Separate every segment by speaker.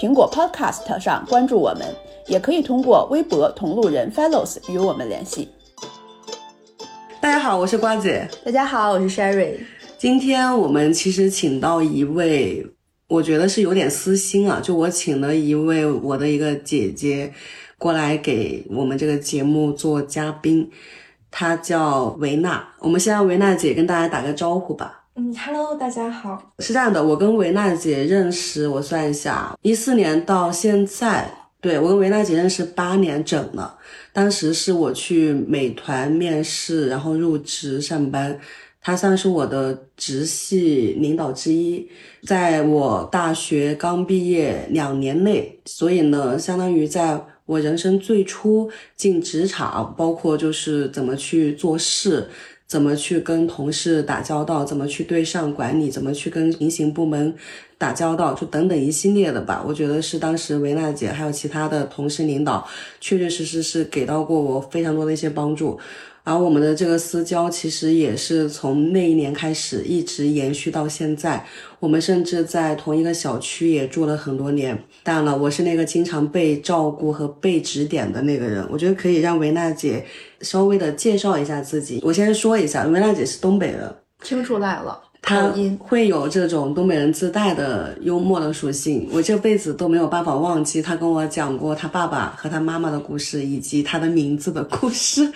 Speaker 1: 苹果 Podcast 上关注我们，也可以通过微博同路人 Fellows 与我们联系。
Speaker 2: 大家好，我是瓜姐。
Speaker 1: 大家好，我是 Sherry。
Speaker 2: 今天我们其实请到一位，我觉得是有点私心啊，就我请了一位我的一个姐姐过来给我们这个节目做嘉宾。她叫维娜，我们先让维娜姐跟大家打个招呼吧。
Speaker 3: 嗯，Hello，大家好。
Speaker 2: 是这样的，我跟维娜姐认识，我算一下，一四年到现在，对我跟维娜姐认识八年整了。当时是我去美团面试，然后入职上班，她算是我的直系领导之一。在我大学刚毕业两年内，所以呢，相当于在。我人生最初进职场，包括就是怎么去做事，怎么去跟同事打交道，怎么去对上管理，怎么去跟平行部门打交道，就等等一系列的吧。我觉得是当时维娜姐还有其他的同事领导，确确实实是给到过我非常多的一些帮助。而我们的这个私交其实也是从那一年开始一直延续到现在，我们甚至在同一个小区也住了很多年。当然了，我是那个经常被照顾和被指点的那个人。我觉得可以让维娜姐稍微的介绍一下自己。我先说一下，维娜姐是东北人，
Speaker 3: 听出来了。
Speaker 2: 他会有这种东北人自带的幽默的属性，我这辈子都没有办法忘记他跟我讲过他爸爸和他妈妈的故事，以及他的名字的故事。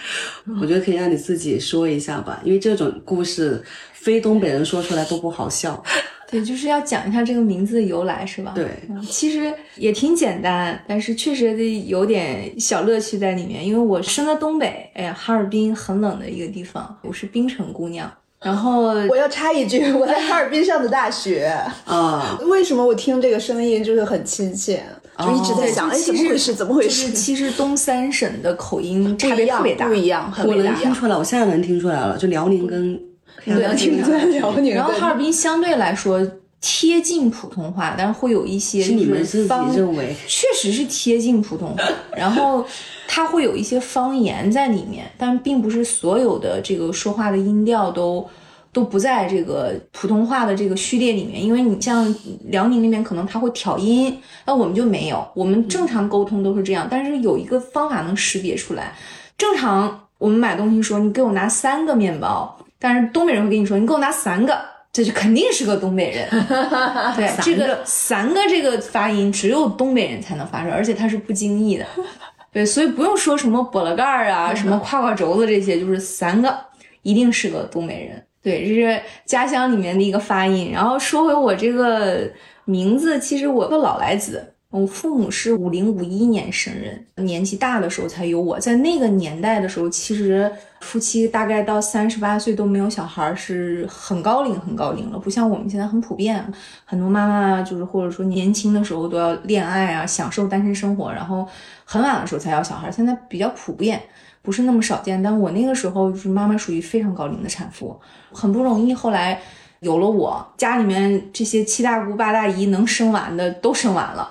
Speaker 2: 我觉得可以让你自己说一下吧，因为这种故事非东北人说出来都不好笑。
Speaker 3: 对，就是要讲一下这个名字的由来，是吧？
Speaker 2: 对，
Speaker 3: 其实也挺简单，但是确实得有点小乐趣在里面。因为我生在东北，哎呀，哈尔滨很冷的一个地方，我是冰城姑娘。然后
Speaker 1: 我要插一句，我在哈尔滨上的大学。
Speaker 2: 啊，
Speaker 1: 为什么我听这个声音就是很亲切，就一直在想，哎，怎么回事？怎么回事？
Speaker 3: 其实东三省的口音差别特别大，
Speaker 1: 不一样，
Speaker 2: 我能听出来，我现在能听出来了，就辽宁跟
Speaker 1: 辽宁跟辽宁，
Speaker 3: 然后哈尔滨相对来说贴近普通话，但是会有一些
Speaker 2: 是你们自己认为
Speaker 3: 确实是贴近普通话，然后它会有一些方言在里面，但并不是所有的这个说话的音调都。都不在这个普通话的这个序列里面，因为你像辽宁那边可能他会挑音，那我们就没有，我们正常沟通都是这样。但是有一个方法能识别出来，正常我们买东西说你给我拿三个面包，但是东北人会跟你说你给我拿三个，这就肯定是个东北人。对，这个三个这个发音只有东北人才能发出来，而且它是不经意的。对，所以不用说什么拨了盖儿啊，什么胯胯轴子这些，就是三个一定是个东北人。对，这是家乡里面的一个发音。然后说回我这个名字，其实我个老来子，我父母是五零五一年生人，年纪大的时候才有我。在那个年代的时候，其实夫妻大概到三十八岁都没有小孩，是很高龄很高龄了。不像我们现在很普遍，很多妈妈就是或者说年轻的时候都要恋爱啊，享受单身生活，然后很晚的时候才要小孩，现在比较普遍。不是那么少见，但我那个时候就是妈妈属于非常高龄的产妇，很不容易。后来有了我，家里面这些七大姑八大姨能生完的都生完了，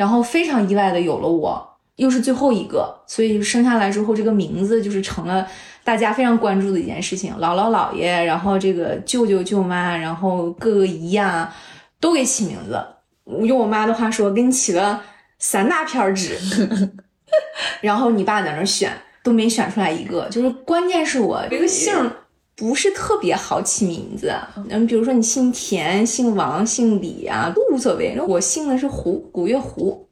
Speaker 3: 然后非常意外的有了我，又是最后一个，所以生下来之后这个名字就是成了大家非常关注的一件事情。姥姥姥爷，然后这个舅舅舅妈，然后各个姨呀，都给起名字。用我妈的话说，给你起了三大片纸，然后你爸在那选。都没选出来一个，就是关键是我这个姓不是特别好起名字。嗯，比如说你姓田、姓王、姓李啊，都无所谓。我姓的是胡，古月胡。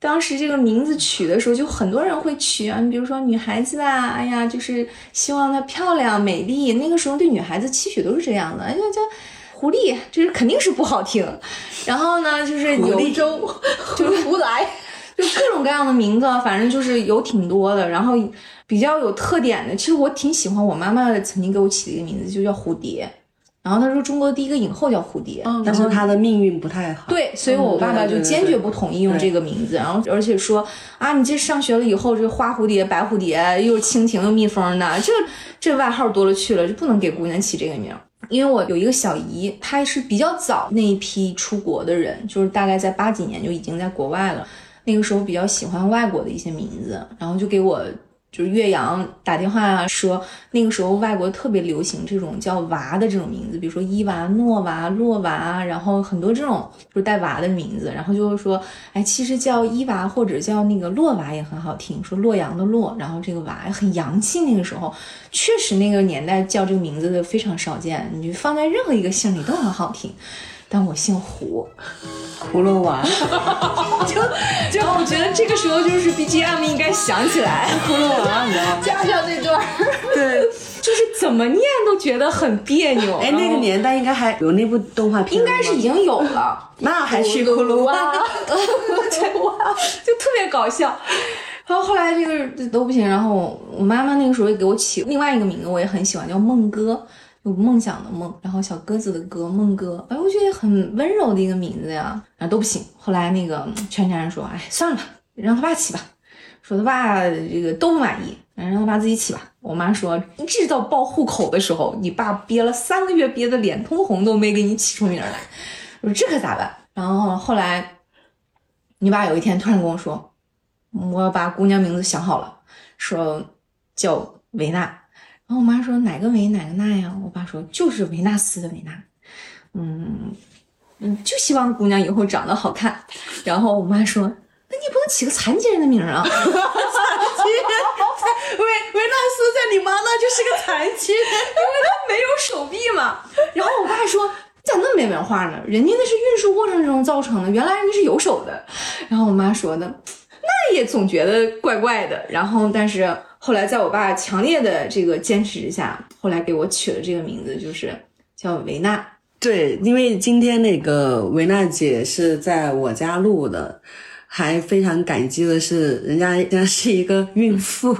Speaker 3: 当时这个名字取的时候，就很多人会取啊。你比如说女孩子啊，哎呀，就是希望她漂亮美丽。那个时候对女孩子期许都是这样的，哎呀叫狐狸，就是肯定是不好听。然后呢，就是
Speaker 1: 狐狸周，
Speaker 3: 就是
Speaker 1: 胡来。
Speaker 3: 就各种各样的名字，反正就是有挺多的。然后比较有特点的，其实我挺喜欢我妈妈曾经给我起的一个名字，就叫蝴蝶。然后她说中国第一个影后叫蝴蝶，
Speaker 2: 但是她的命运不太好。
Speaker 3: 对，所以我爸爸就坚决不同意用这个名字，然后而且说啊，你这上学了以后，这花蝴蝶、白蝴蝶，又是蜻蜓又蜜蜂的，这这外号多了去了，就不能给姑娘起这个名。因为我有一个小姨，她是比较早那一批出国的人，就是大概在八几年就已经在国外了，那个时候比较喜欢外国的一些名字，然后就给我。就是岳阳打电话说，那个时候外国特别流行这种叫娃的这种名字，比如说伊娃、诺娃、洛娃，然后很多这种就是带娃的名字，然后就是说，哎，其实叫伊娃或者叫那个洛娃也很好听，说洛阳的洛，然后这个娃很洋气。那个时候确实那个年代叫这个名字的非常少见，你就放在任何一个姓里都很好听。但我姓胡，
Speaker 2: 葫芦娃，
Speaker 3: 就就我觉得这个时候就是 BGM 应该响起来，
Speaker 2: 葫芦娃，你知道吗？
Speaker 3: 加上那段，
Speaker 2: 对，
Speaker 3: 就是怎么念都觉得很别扭。
Speaker 2: 哎，那个年代应该还有那部动画片，
Speaker 3: 应该是已经有了。
Speaker 2: 那还是葫芦娃，就
Speaker 3: 特别搞笑。然后后来这个都不行，然后我妈妈那个时候也给我起另外一个名字，我也很喜欢，叫梦哥。有梦想的梦，然后小鸽子的鸽，梦哥，哎，我觉得很温柔的一个名字呀，然后都不行。后来那个全家人说，哎，算了吧，让他爸起吧。说他爸这个都不满意，让他爸自己起吧。我妈说，一直到报户口的时候，你爸憋了三个月，憋得脸通红，都没给你起出名来。我说这可咋办？然后后来，你爸有一天突然跟我说，我把姑娘名字想好了，说叫维娜。我妈说哪个维哪个娜呀？我爸说就是维纳斯的维纳，嗯嗯，就希望姑娘以后长得好看。然后我妈说，那你不能起个残疾人的名啊？残疾
Speaker 2: 人，维维纳斯在你妈那就是个残疾人，因为
Speaker 3: 他没有手臂嘛。然后我爸说，你咋那么没文化呢？人家那是运输过程中造成的，原来人家是有手的。然后我妈说的，那也总觉得怪怪的。然后但是。后来在我爸强烈的这个坚持之下，后来给我取了这个名字，就是叫维娜。
Speaker 2: 对，因为今天那个维娜姐是在我家录的。还非常感激的是，人家人家是一个孕妇，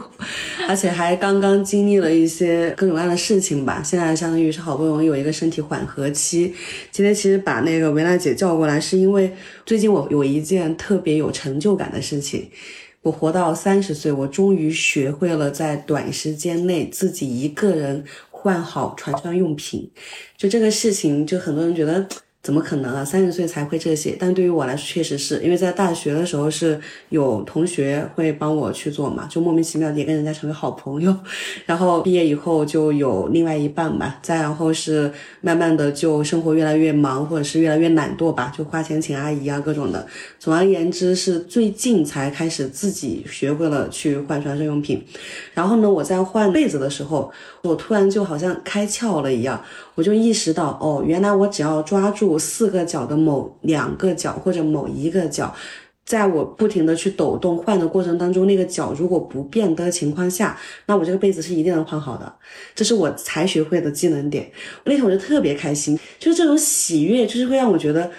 Speaker 2: 而且还刚刚经历了一些各种各样的事情吧。现在相当于是好不容易有一个身体缓和期。今天其实把那个维娜姐叫过来，是因为最近我有一件特别有成就感的事情。我活到三十岁，我终于学会了在短时间内自己一个人换好床上用品。就这个事情，就很多人觉得。怎么可能啊？三十岁才会这些，但对于我来说，确实是因为在大学的时候是有同学会帮我去做嘛，就莫名其妙也跟人家成为好朋友。然后毕业以后就有另外一半吧，再然后是慢慢的就生活越来越忙，或者是越来越懒惰吧，就花钱请阿姨啊各种的。总而言之，是最近才开始自己学会了去换床上用品。然后呢，我在换被子的时候，我突然就好像开窍了一样。我就意识到，哦，原来我只要抓住四个角的某两个角或者某一个角，在我不停的去抖动换的过程当中，那个角如果不变的情况下，那我这个被子是一定能换好的。这是我才学会的技能点。那天我就特别开心，就是这种喜悦，就是会让我觉得。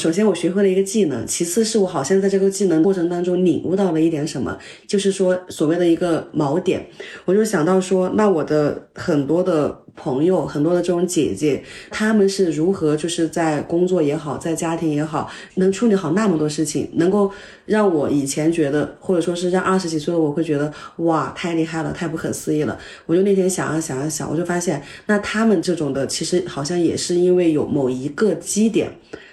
Speaker 2: 首先，我学会了一个技能；其次是我好像在这个技能过程当中领悟到了一点什么，就是说所谓的一个锚点。我就想到说，那我的很多的朋友，很多的这种姐姐，她们是如何就是在工作也好，在家庭也好，能处理好那么多事情，能够让我以前觉得，或者说是让二十几岁的我会觉得，哇，太厉害了，太不可思议了。我就那天想啊想啊想，我就发现，那他们这种的，其实好像也是因为有某一个基点。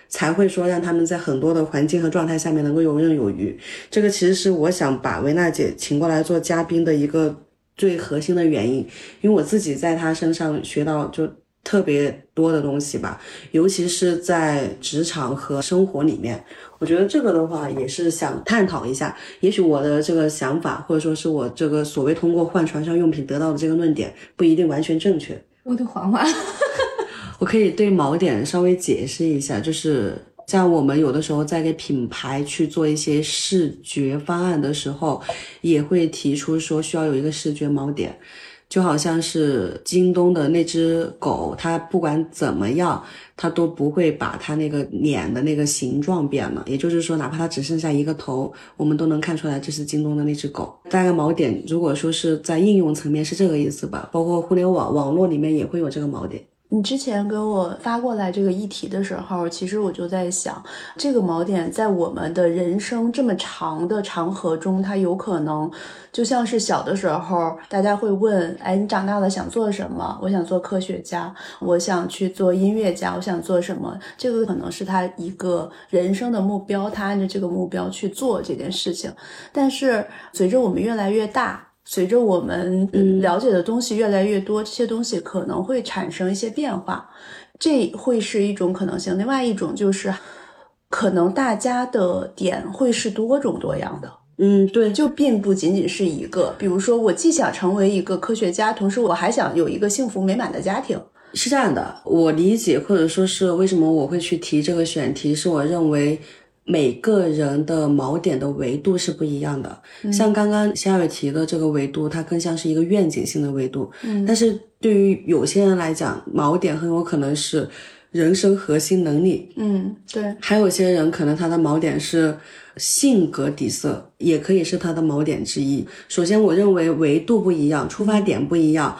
Speaker 2: 才会说让他们在很多的环境和状态下面能够游刃有余。这个其实是我想把维娜姐请过来做嘉宾的一个最核心的原因，因为我自己在她身上学到就特别多的东西吧，尤其是在职场和生活里面，我觉得这个的话也是想探讨一下。也许我的这个想法，或者说是我这个所谓通过换床上用品得到的这个论点，不一定完全正确。
Speaker 3: 我得缓缓。
Speaker 2: 我可以对锚点稍微解释一下，就是像我们有的时候在给品牌去做一些视觉方案的时候，也会提出说需要有一个视觉锚点，就好像是京东的那只狗，它不管怎么样，它都不会把它那个脸的那个形状变了。也就是说，哪怕它只剩下一个头，我们都能看出来这是京东的那只狗。大概锚点，如果说是在应用层面是这个意思吧，包括互联网网络里面也会有这个锚点。
Speaker 1: 你之前给我发过来这个议题的时候，其实我就在想，这个锚点在我们的人生这么长的长河中，它有可能就像是小的时候，大家会问，哎，你长大了想做什么？我想做科学家，我想去做音乐家，我想做什么？这个可能是他一个人生的目标，他按照这个目标去做这件事情。但是随着我们越来越大。随着我们了解的东西越来越多，这些东西可能会产生一些变化，这会是一种可能性。另外一种就是，可能大家的点会是多种多样的。
Speaker 2: 嗯，对，
Speaker 1: 就并不仅仅是一个。比如说，我既想成为一个科学家，同时我还想有一个幸福美满的家庭。
Speaker 2: 是这样的，我理解，或者说是为什么我会去提这个选题，是我认为。每个人的锚点的维度是不一样的，像刚刚夏雨提的这个维度，它更像是一个愿景性的维度。嗯，但是对于有些人来讲，锚点很有可能是人生核心能力。
Speaker 1: 嗯，对。
Speaker 2: 还有些人可能他的锚点是性格底色，也可以是他的锚点之一。首先，我认为维度不一样，出发点不一样。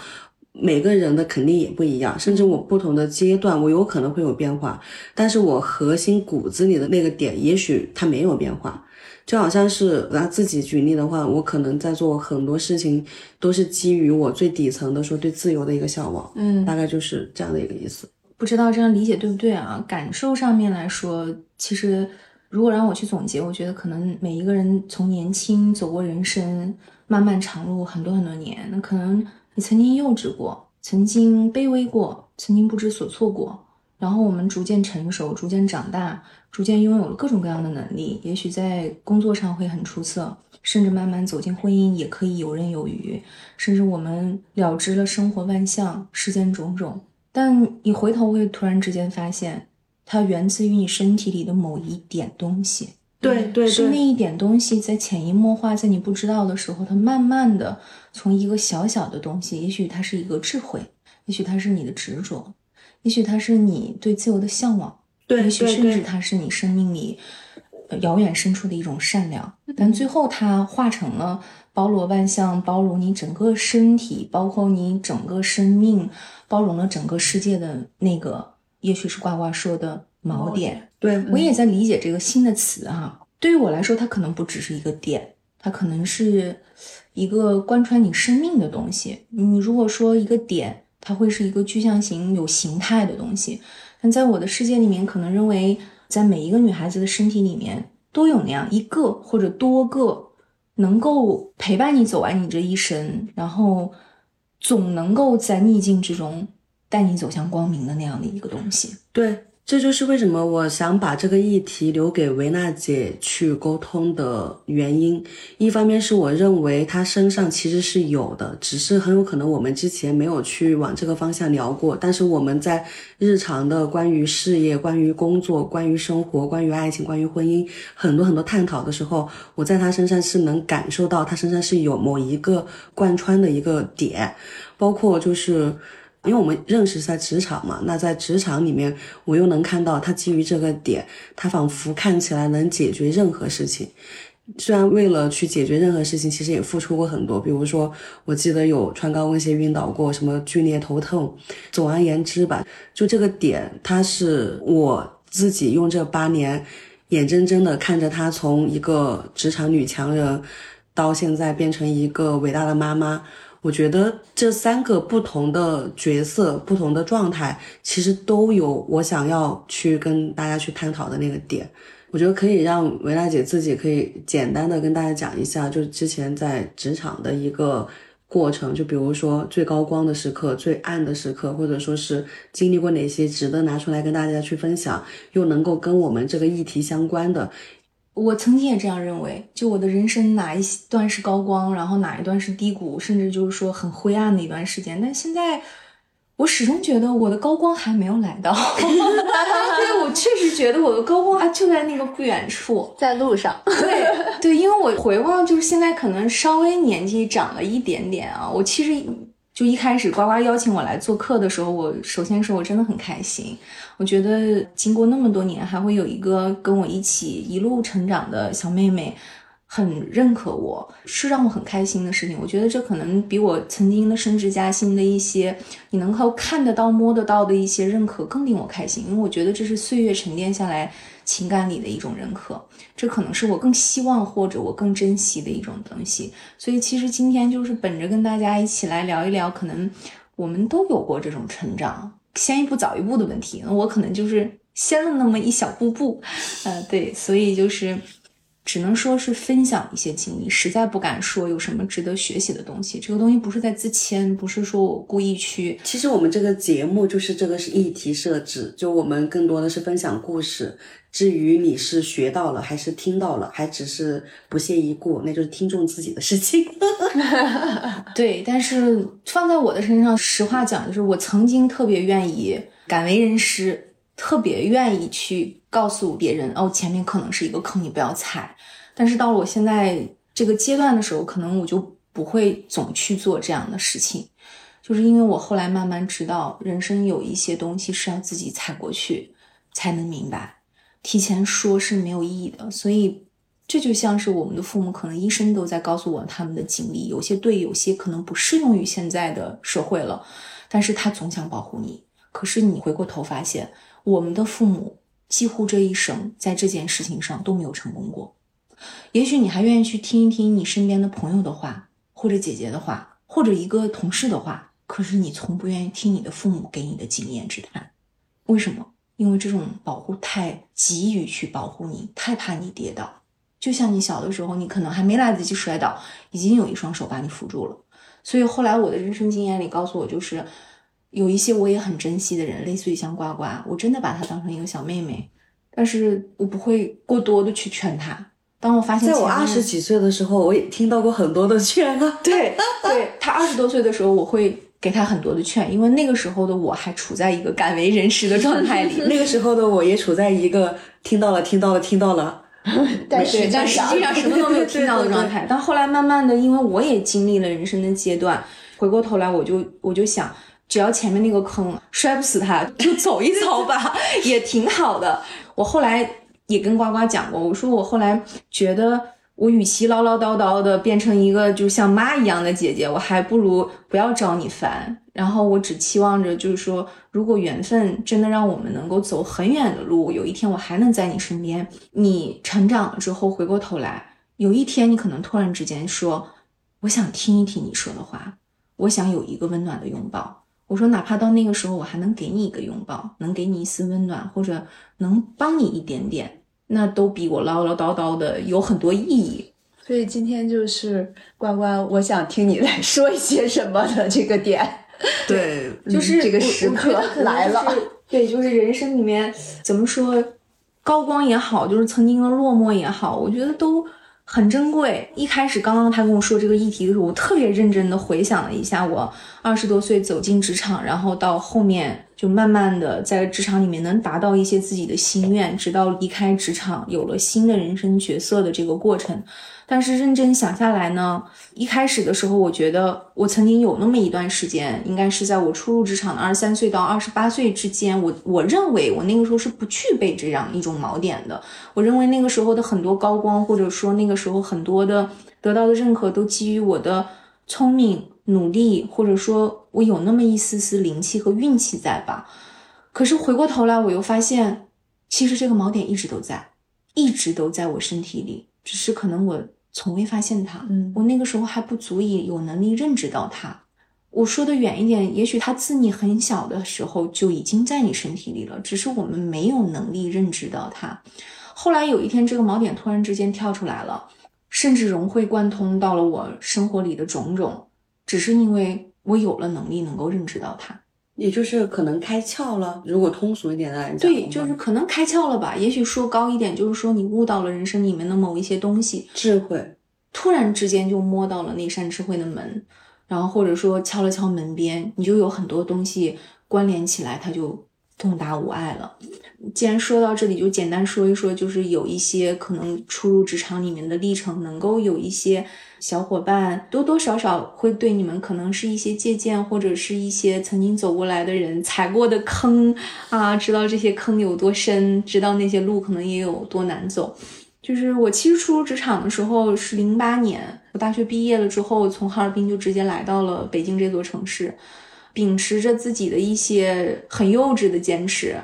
Speaker 2: 每个人的肯定也不一样，甚至我不同的阶段，我有可能会有变化，但是我核心骨子里的那个点，也许它没有变化。就好像是拿自己举例的话，我可能在做很多事情，都是基于我最底层的说对自由的一个向往，
Speaker 1: 嗯，
Speaker 2: 大概就是这样的一个意思。
Speaker 3: 不知道这样理解对不对啊？感受上面来说，其实如果让我去总结，我觉得可能每一个人从年轻走过人生漫漫长路很多很多年，那可能。你曾经幼稚过，曾经卑微过，曾经不知所措过，然后我们逐渐成熟，逐渐长大，逐渐拥有了各种各样的能力。也许在工作上会很出色，甚至慢慢走进婚姻也可以游刃有余，甚至我们了知了生活万象，世间种种。但你回头会突然之间发现，它源自于你身体里的某一点东西。
Speaker 2: 对对，
Speaker 3: 是那一点东西在潜移默化，在你不知道的时候，它慢慢的从一个小小的东西，也许它是一个智慧，也许它是你的执着，也许它是你对自由的向往，
Speaker 2: 对，
Speaker 3: 也许甚至它是你生命里遥远深处的一种善良，但最后它化成了包罗万象，包容你整个身体，包括你整个生命，包容了整个世界的那个，也许是呱呱说的锚点。
Speaker 2: 对
Speaker 3: 我也在理解这个新的词哈，对于我来说，它可能不只是一个点，它可能是一个贯穿你生命的东西。你如果说一个点，它会是一个具象型、有形态的东西，但在我的世界里面，可能认为在每一个女孩子的身体里面都有那样一个或者多个能够陪伴你走完你这一生，然后总能够在逆境之中带你走向光明的那样的一个东西。
Speaker 2: 对。这就是为什么我想把这个议题留给维娜姐去沟通的原因。一方面是我认为她身上其实是有的，只是很有可能我们之前没有去往这个方向聊过。但是我们在日常的关于事业、关于工作、关于生活、关于爱情、关于婚姻很多很多探讨的时候，我在她身上是能感受到她身上是有某一个贯穿的一个点，包括就是。因为我们认识在职场嘛，那在职场里面，我又能看到他基于这个点，他仿佛看起来能解决任何事情。虽然为了去解决任何事情，其实也付出过很多。比如说，我记得有穿高跟鞋晕倒过，什么剧烈头痛。总而言之吧，就这个点，他是我自己用这八年，眼睁睁的看着他从一个职场女强人，到现在变成一个伟大的妈妈。我觉得这三个不同的角色、不同的状态，其实都有我想要去跟大家去探讨的那个点。我觉得可以让维娜姐自己可以简单的跟大家讲一下，就是之前在职场的一个过程，就比如说最高光的时刻、最暗的时刻，或者说是经历过哪些值得拿出来跟大家去分享，又能够跟我们这个议题相关的。
Speaker 3: 我曾经也这样认为，就我的人生哪一段是高光，然后哪一段是低谷，甚至就是说很灰暗的一段时间。但现在，我始终觉得我的高光还没有来到，对我确实觉得我的高光啊就在那个不远处，
Speaker 1: 在路上。
Speaker 3: 对对，因为我回望，就是现在可能稍微年纪长了一点点啊，我其实。就一开始呱呱邀请我来做客的时候，我首先说我真的很开心。我觉得经过那么多年，还会有一个跟我一起一路成长的小妹妹，很认可我，是让我很开心的事情。我觉得这可能比我曾经的升职加薪的一些，你能够看得到、摸得到的一些认可更令我开心。因为我觉得这是岁月沉淀下来情感里的一种认可，这可能是我更希望或者我更珍惜的一种东西。所以其实今天就是本着跟大家一起来聊一聊，可能我们都有过这种成长，先一步早一步的问题。我可能就是先了那么一小步步，呃，对，所以就是。只能说是分享一些经历，实在不敢说有什么值得学习的东西。这个东西不是在自谦，不是说我故意去。
Speaker 2: 其实我们这个节目就是这个是议题设置，就我们更多的是分享故事。至于你是学到了，还是听到了，还只是不屑一顾，那就是听众自己的事情。
Speaker 3: 对，但是放在我的身上，实话讲，就是我曾经特别愿意敢为人师，特别愿意去。告诉别人哦，前面可能是一个坑，你不要踩。但是到了我现在这个阶段的时候，可能我就不会总去做这样的事情，就是因为我后来慢慢知道，人生有一些东西是要自己踩过去才能明白，提前说是没有意义的。所以这就像是我们的父母，可能一生都在告诉我他们的经历，有些对，有些可能不适用于现在的社会了。但是他总想保护你，可是你回过头发现，我们的父母。几乎这一生在这件事情上都没有成功过。也许你还愿意去听一听你身边的朋友的话，或者姐姐的话，或者一个同事的话，可是你从不愿意听你的父母给你的经验之谈。为什么？因为这种保护太急于去保护你，太怕你跌倒。就像你小的时候，你可能还没来得及摔倒，已经有一双手把你扶住了。所以后来我的人生经验里告诉我，就是。有一些我也很珍惜的人，类似于像呱呱，我真的把她当成一个小妹妹，但是我不会过多的去劝她。当我发现，
Speaker 2: 在我二十几岁的时候，我也听到过很多的劝啊。
Speaker 3: 对，对她二十多岁的时候，我会给她很多的劝，因为那个时候的我还处在一个敢为人师的状态里，
Speaker 2: 那个时候的我也处在一个听到了、听到了、听到了，
Speaker 1: 但是
Speaker 3: 但实际上什么都没有听到的状态。但后来慢慢的，因为我也经历了人生的阶段，回过头来，我就我就想。只要前面那个坑摔不死他，就走一走吧，也挺好的。我后来也跟呱呱讲过，我说我后来觉得，我与其唠唠叨叨的变成一个就像妈一样的姐姐，我还不如不要招你烦。然后我只期望着，就是说，如果缘分真的让我们能够走很远的路，有一天我还能在你身边。你成长了之后，回过头来，有一天你可能突然之间说，我想听一听你说的话，我想有一个温暖的拥抱。我说，哪怕到那个时候，我还能给你一个拥抱，能给你一丝温暖，或者能帮你一点点，那都比我唠唠叨叨的有很多意义。
Speaker 1: 所以今天就是关关，我想听你来说一些什么的这个点。
Speaker 2: 对，
Speaker 3: 就是
Speaker 1: 这个时刻来了。
Speaker 3: 对，就是人生里面怎么说，高光也好，就是曾经的落寞也好，我觉得都。很珍贵。一开始刚刚他跟我说这个议题的时候，我特别认真的回想了一下，我二十多岁走进职场，然后到后面就慢慢的在职场里面能达到一些自己的心愿，直到离开职场，有了新的人生角色的这个过程。但是认真想下来呢，一开始的时候，我觉得我曾经有那么一段时间，应该是在我初入职场的二十三岁到二十八岁之间，我我认为我那个时候是不具备这样一种锚点的。我认为那个时候的很多高光，或者说那个时候很多的得到的认可，都基于我的聪明、努力，或者说我有那么一丝丝灵气和运气在吧。可是回过头来，我又发现，其实这个锚点一直都在，一直都在我身体里，只是可能我。从未发现它，嗯，我那个时候还不足以有能力认知到它。我说的远一点，也许它自你很小的时候就已经在你身体里了，只是我们没有能力认知到它。后来有一天，这个锚点突然之间跳出来了，甚至融会贯通到了我生活里的种种，只是因为我有了能力能够认知到它，
Speaker 2: 也就是可能开窍了。如果通俗一点来讲，
Speaker 3: 对，就是可能开窍了吧。也许说高一点，就是说你悟到了人生里面的某一些东西，
Speaker 2: 智慧。
Speaker 3: 突然之间就摸到了那扇智慧的门，然后或者说敲了敲门边，你就有很多东西关联起来，它就通达无碍了。既然说到这里，就简单说一说，就是有一些可能初入职场里面的历程，能够有一些小伙伴多多少少会对你们可能是一些借鉴，或者是一些曾经走过来的人踩过的坑啊，知道这些坑有多深，知道那些路可能也有多难走。就是我其实初入职场的时候是零八年，我大学毕业了之后，从哈尔滨就直接来到了北京这座城市，秉持着自己的一些很幼稚的坚持，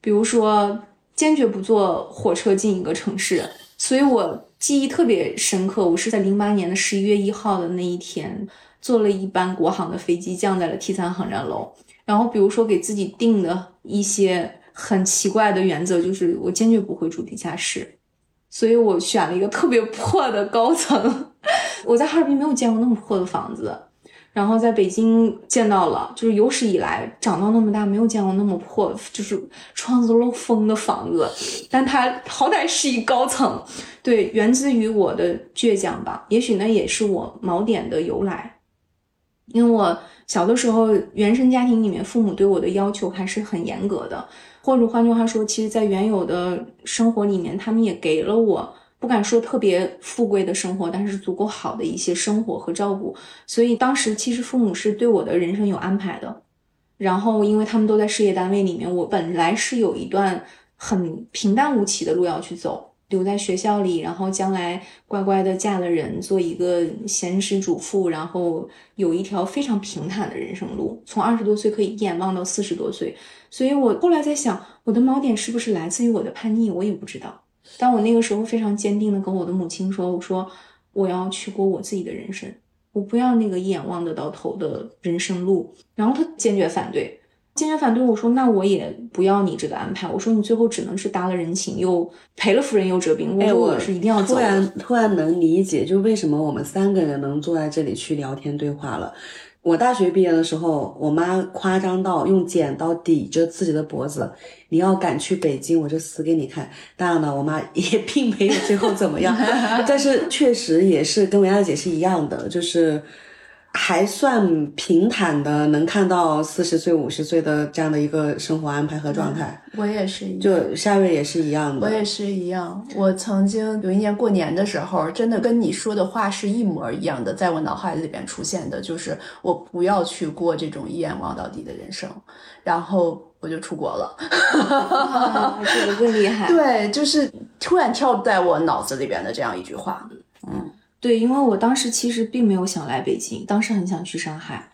Speaker 3: 比如说坚决不坐火车进一个城市，所以我记忆特别深刻。我是在零八年的十一月一号的那一天，坐了一班国航的飞机降在了 T 三航站楼，然后比如说给自己定的一些很奇怪的原则，就是我坚决不会住地下室。所以我选了一个特别破的高层，我在哈尔滨没有见过那么破的房子，然后在北京见到了，就是有史以来长到那么大没有见过那么破，就是窗子漏风的房子，但它好歹是一高层，对，源自于我的倔强吧，也许那也是我锚点的由来，因为我小的时候原生家庭里面父母对我的要求还是很严格的。或者换句话说，其实，在原有的生活里面，他们也给了我不敢说特别富贵的生活，但是足够好的一些生活和照顾。所以当时其实父母是对我的人生有安排的。然后，因为他们都在事业单位里面，我本来是有一段很平淡无奇的路要去走，留在学校里，然后将来乖乖的嫁了人，做一个贤妻主妇，然后有一条非常平坦的人生路，从二十多岁可以一眼望到四十多岁。所以我后来在想，我的锚点是不是来自于我的叛逆？我也不知道。但我那个时候非常坚定的跟我的母亲说：“我说我要去过我自己的人生，我不要那个一眼望得到头的人生路。”然后他坚决反对，坚决反对。我说：“那我也不要你这个安排。”我说：“你最后只能是搭了人情，又赔了夫人又折兵。”我说：“我是一定要走。”
Speaker 2: 突然突然能理解，就为什么我们三个人能坐在这里去聊天对话了。我大学毕业的时候，我妈夸张到用剪刀抵着自己的脖子，你要敢去北京，我就死给你看。当然了，我妈 也并没有最后怎么样，但是确实也是跟文雅姐是一样的，就是。还算平坦的，能看到四十岁、五十岁的这样的一个生活安排和状态。
Speaker 1: 我也是一样，
Speaker 2: 就夏瑞也是一样的。
Speaker 1: 我也是一样。我曾经有一年过年的时候，真的跟你说的话是一模一样的，在我脑海里边出现的，就是我不要去过这种一眼望到底的人生，然后我就出国了。
Speaker 3: 这个更厉害。
Speaker 1: 对，就是突然跳在我脑子里边的这样一句话。
Speaker 3: 对，因为我当时其实并没有想来北京，当时很想去上海，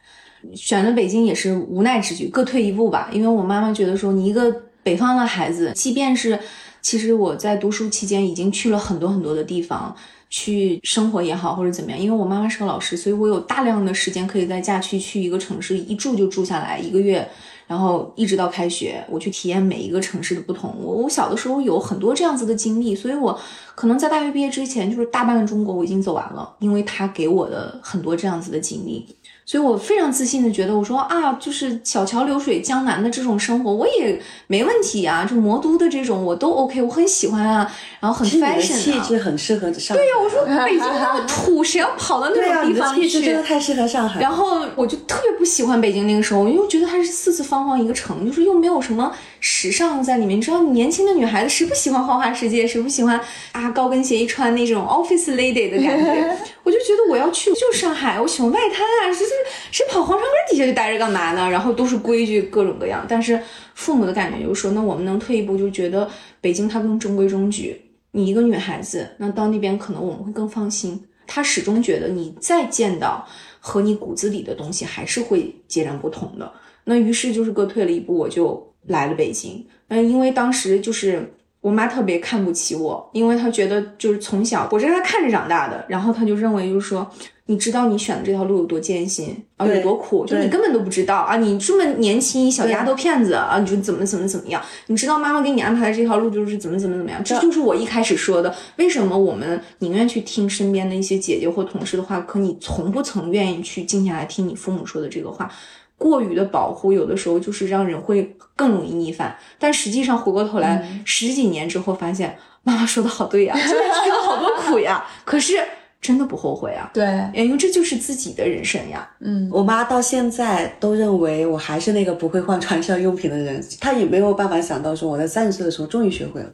Speaker 3: 选了北京也是无奈之举，各退一步吧。因为我妈妈觉得说，你一个北方的孩子，即便是其实我在读书期间已经去了很多很多的地方去生活也好，或者怎么样，因为我妈妈是个老师，所以我有大量的时间可以在假期去一个城市一住就住下来一个月。然后一直到开学，我去体验每一个城市的不同。我我小的时候有很多这样子的经历，所以我可能在大学毕业之前，就是大半个中国我已经走完了，因为他给我的很多这样子的经历。所以我非常自信的觉得，我说啊，就是小桥流水江南的这种生活，我也没问题啊。就魔都的这种，我都 OK，我很喜欢啊。然后很 fashion 啊。
Speaker 2: 气质很适合上海。
Speaker 3: 对呀，我说北京那么土，谁要跑到那种地方去？
Speaker 2: 气质真的太适合上海。
Speaker 3: 然后我就特别不喜欢北京那个时候，因为觉得它是四四方方一个城，就是又没有什么时尚在里面。你知道，年轻的女孩子谁不喜欢花花世界？谁不喜欢啊高跟鞋一穿那种 office lady 的感觉？我就觉得我要去就是上海，我喜欢外滩啊，就是是谁跑皇城根底下就待着干嘛呢？然后都是规矩各种各样。但是父母的感觉就是说，那我们能退一步，就觉得北京它更中规中矩。你一个女孩子，那到那边可能我们会更放心。他始终觉得你再见到和你骨子里的东西还是会截然不同的。那于是就是各退了一步，我就来了北京。嗯，因为当时就是。我妈特别看不起我，因为她觉得就是从小我是她看着长大的，然后她就认为就是说，你知道你选的这条路有多艰辛啊，有多苦，就你根本都不知道啊，你这么年轻，小丫头片子啊，你就怎么怎么怎么样？你知道妈妈给你安排的这条路就是怎么怎么怎么样？这就是我一开始说的，为什么我们宁愿去听身边的一些姐姐或同事的话，可你从不曾愿意去静下来听你父母说的这个话。过于的保护，有的时候就是让人会更容易逆反。但实际上回过头来，十几年之后发现，妈妈说的好对呀，吃了好多苦呀，可是真的不后悔啊。
Speaker 1: 对，
Speaker 3: 因为这就是自己的人生呀。
Speaker 1: 嗯，
Speaker 2: 我妈到现在都认为我还是那个不会换传销用品的人，她也没有办法想到说我在三十岁的时候终于学会了。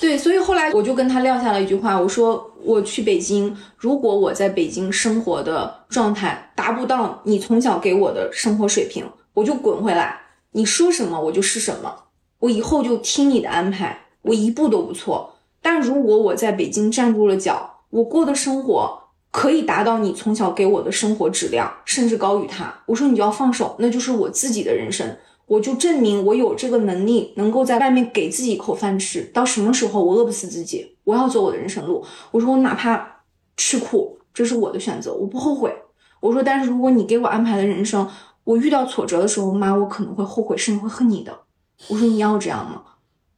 Speaker 3: 对，所以后来我就跟他撂下了一句话，我说我去北京，如果我在北京生活的状态达不到你从小给我的生活水平，我就滚回来。你说什么我就是什么，我以后就听你的安排，我一步都不错。但如果我在北京站住了脚，我过的生活可以达到你从小给我的生活质量，甚至高于他。我说你就要放手，那就是我自己的人生，我就证明我有这个能力，能够在外面给自己一口饭吃。到什么时候我饿不死自己，我要走我的人生路。我说我哪怕吃苦，这是我的选择，我不后悔。我说，但是如果你给我安排的人生，我遇到挫折的时候，妈，我可能会后悔，甚至会恨你的。我说你要这样吗？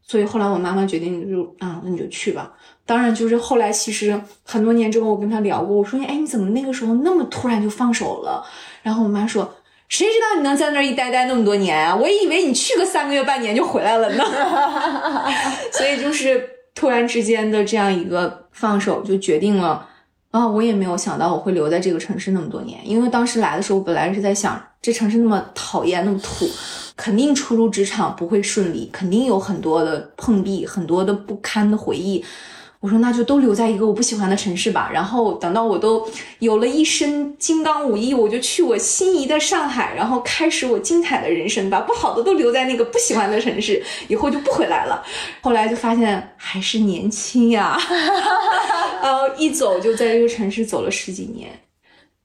Speaker 3: 所以后来我妈妈决定就啊，那你就去吧。当然，就是后来其实很多年之后，我跟她聊过，我说哎，你怎么那个时候那么突然就放手了？然后我妈说，谁知道你能在那儿一待待那么多年啊？我以为你去个三个月半年就回来了呢。所以就是突然之间的这样一个放手，就决定了啊，我也没有想到我会留在这个城市那么多年，因为当时来的时候，我本来是在想这城市那么讨厌，那么土。肯定初入职场不会顺利，肯定有很多的碰壁，很多的不堪的回忆。我说那就都留在一个我不喜欢的城市吧。然后等到我都有了一身金刚武艺，我就去我心仪的上海，然后开始我精彩的人生吧。不好的都留在那个不喜欢的城市，以后就不回来了。后来就发现还是年轻呀，然后一走就在这个城市走了十几年，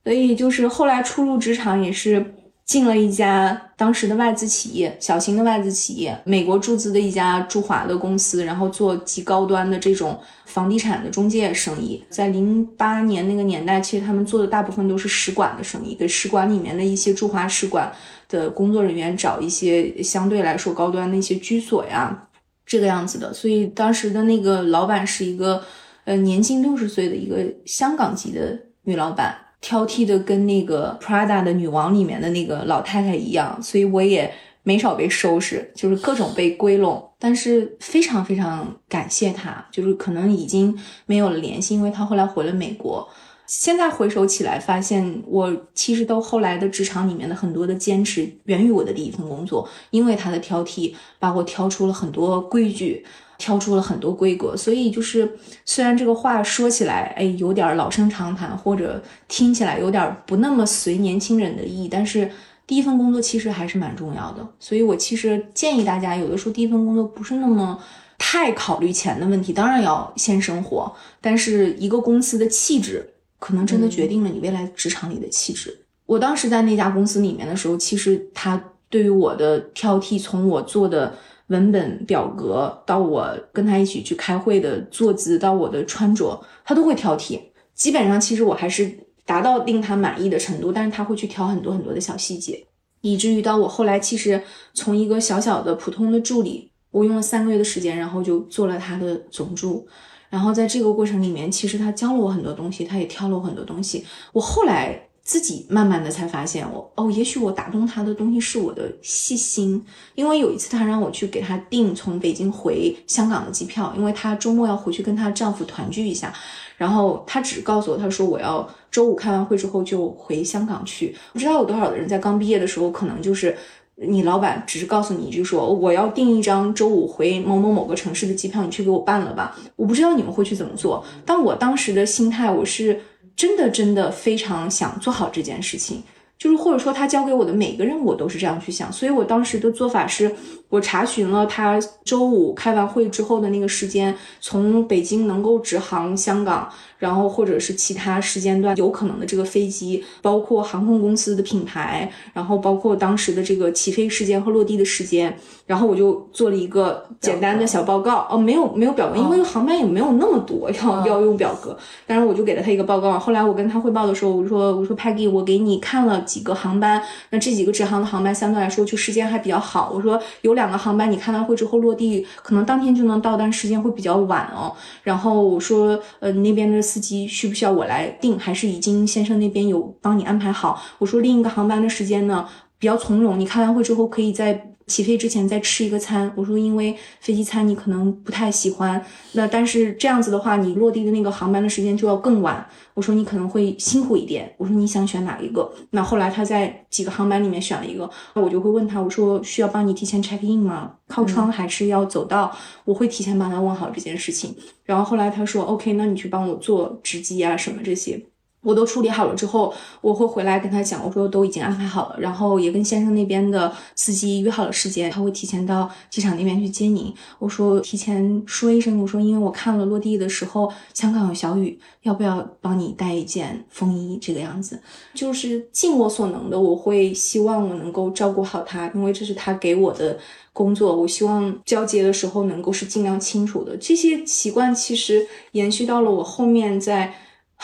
Speaker 3: 所以就是后来初入职场也是。进了一家当时的外资企业，小型的外资企业，美国注资的一家驻华的公司，然后做极高端的这种房地产的中介生意。在零八年那个年代，其实他们做的大部分都是使馆的生意，给使馆里面的一些驻华使馆的工作人员找一些相对来说高端的一些居所呀，这个样子的。所以当时的那个老板是一个呃年近六十岁的一个香港籍的女老板。挑剔的跟那个 Prada 的女王里面的那个老太太一样，所以我也没少被收拾，就是各种被归拢。但是非常非常感谢她，就是可能已经没有了联系，因为她后来回了美国。现在回首起来，发现我其实都后来的职场里面的很多的坚持，源于我的第一份工作，因为她的挑剔，把我挑出了很多规矩。挑出了很多规格，所以就是虽然这个话说起来，哎，有点老生常谈，或者听起来有点不那么随年轻人的意，但是第一份工作其实还是蛮重要的。所以我其实建议大家，有的时候第一份工作不是那么太考虑钱的问题，当然要先生活，但是一个公司的气质可能真的决定了你未来职场里的气质。我当时在那家公司里面的时候，其实他对于我的挑剔，从我做的。文本表格到我跟他一起去开会的坐姿，到我的穿着，他都会挑剔。基本上，其实我还是达到令他满意的程度，但是他会去挑很多很多的小细节，以至于到我后来，其实从一个小小的普通的助理，我用了三个月的时间，然后就做了他的总助。然后在这个过程里面，其实他教了我很多东西，他也挑了我很多东西。我后来。自己慢慢的才发现，我哦，也许我打动他的东西是我的细心。因为有一次他让我去给他订从北京回香港的机票，因为她周末要回去跟她丈夫团聚一下。然后她只告诉我，她说我要周五开完会之后就回香港去。不知道有多少的人在刚毕业的时候，可能就是你老板只是告诉你，一句说我要订一张周五回某某某个城市的机票，你去给我办了吧。我不知道你们会去怎么做，但我当时的心态，我是。真的真的非常想做好这件事情，就是或者说他交给我的每个任务，我都是这样去想。所以我当时的做法是，我查询了他周五开完会之后的那个时间，从北京能够直航香港。然后或者是其他时间段有可能的这个飞机，包括航空公司的品牌，然后包括当时的这个起飞时间和落地的时间，然后我就做了一个简单的小报告。哦，没有没有表格，因为航班也没有那么多要要用表格。但是我就给了他一个报告。后来我跟他汇报的时候，我说我说 Peggy，我给你看了几个航班，那这几个直航的航班相对来说就时间还比较好。我说有两个航班你开完会之后落地，可能当天就能到，但时间会比较晚哦。然后我说呃那边的。司机需不需要我来定，还是已经先生那边有帮你安排好？我说另一个航班的时间呢比较从容，你开完会之后可以在起飞之前再吃一个餐。我说因为飞机餐你可能不太喜欢，那但是这样子的话，你落地的那个航班的时间就要更晚。我说你可能会辛苦一点。我说你想选哪一个？那后来他在几个航班里面选了一个，那我就会问他，我说需要帮你提前 check in 吗？靠窗还是要走到？我会提前帮他问好这件事情。然后后来他说 OK，那你去帮我做值机啊什么这些。我都处理好了之后，我会回来跟他讲，我说都已经安排好了，然后也跟先生那边的司机约好了时间，他会提前到机场那边去接您。我说提前说一声，我说因为我看了落地的时候香港有小雨，要不要帮你带一件风衣？这个样子，就是尽我所能的，我会希望我能够照顾好他，因为这是他给我的工作，我希望交接的时候能够是尽量清楚的。这些习惯其实延续到了我后面在。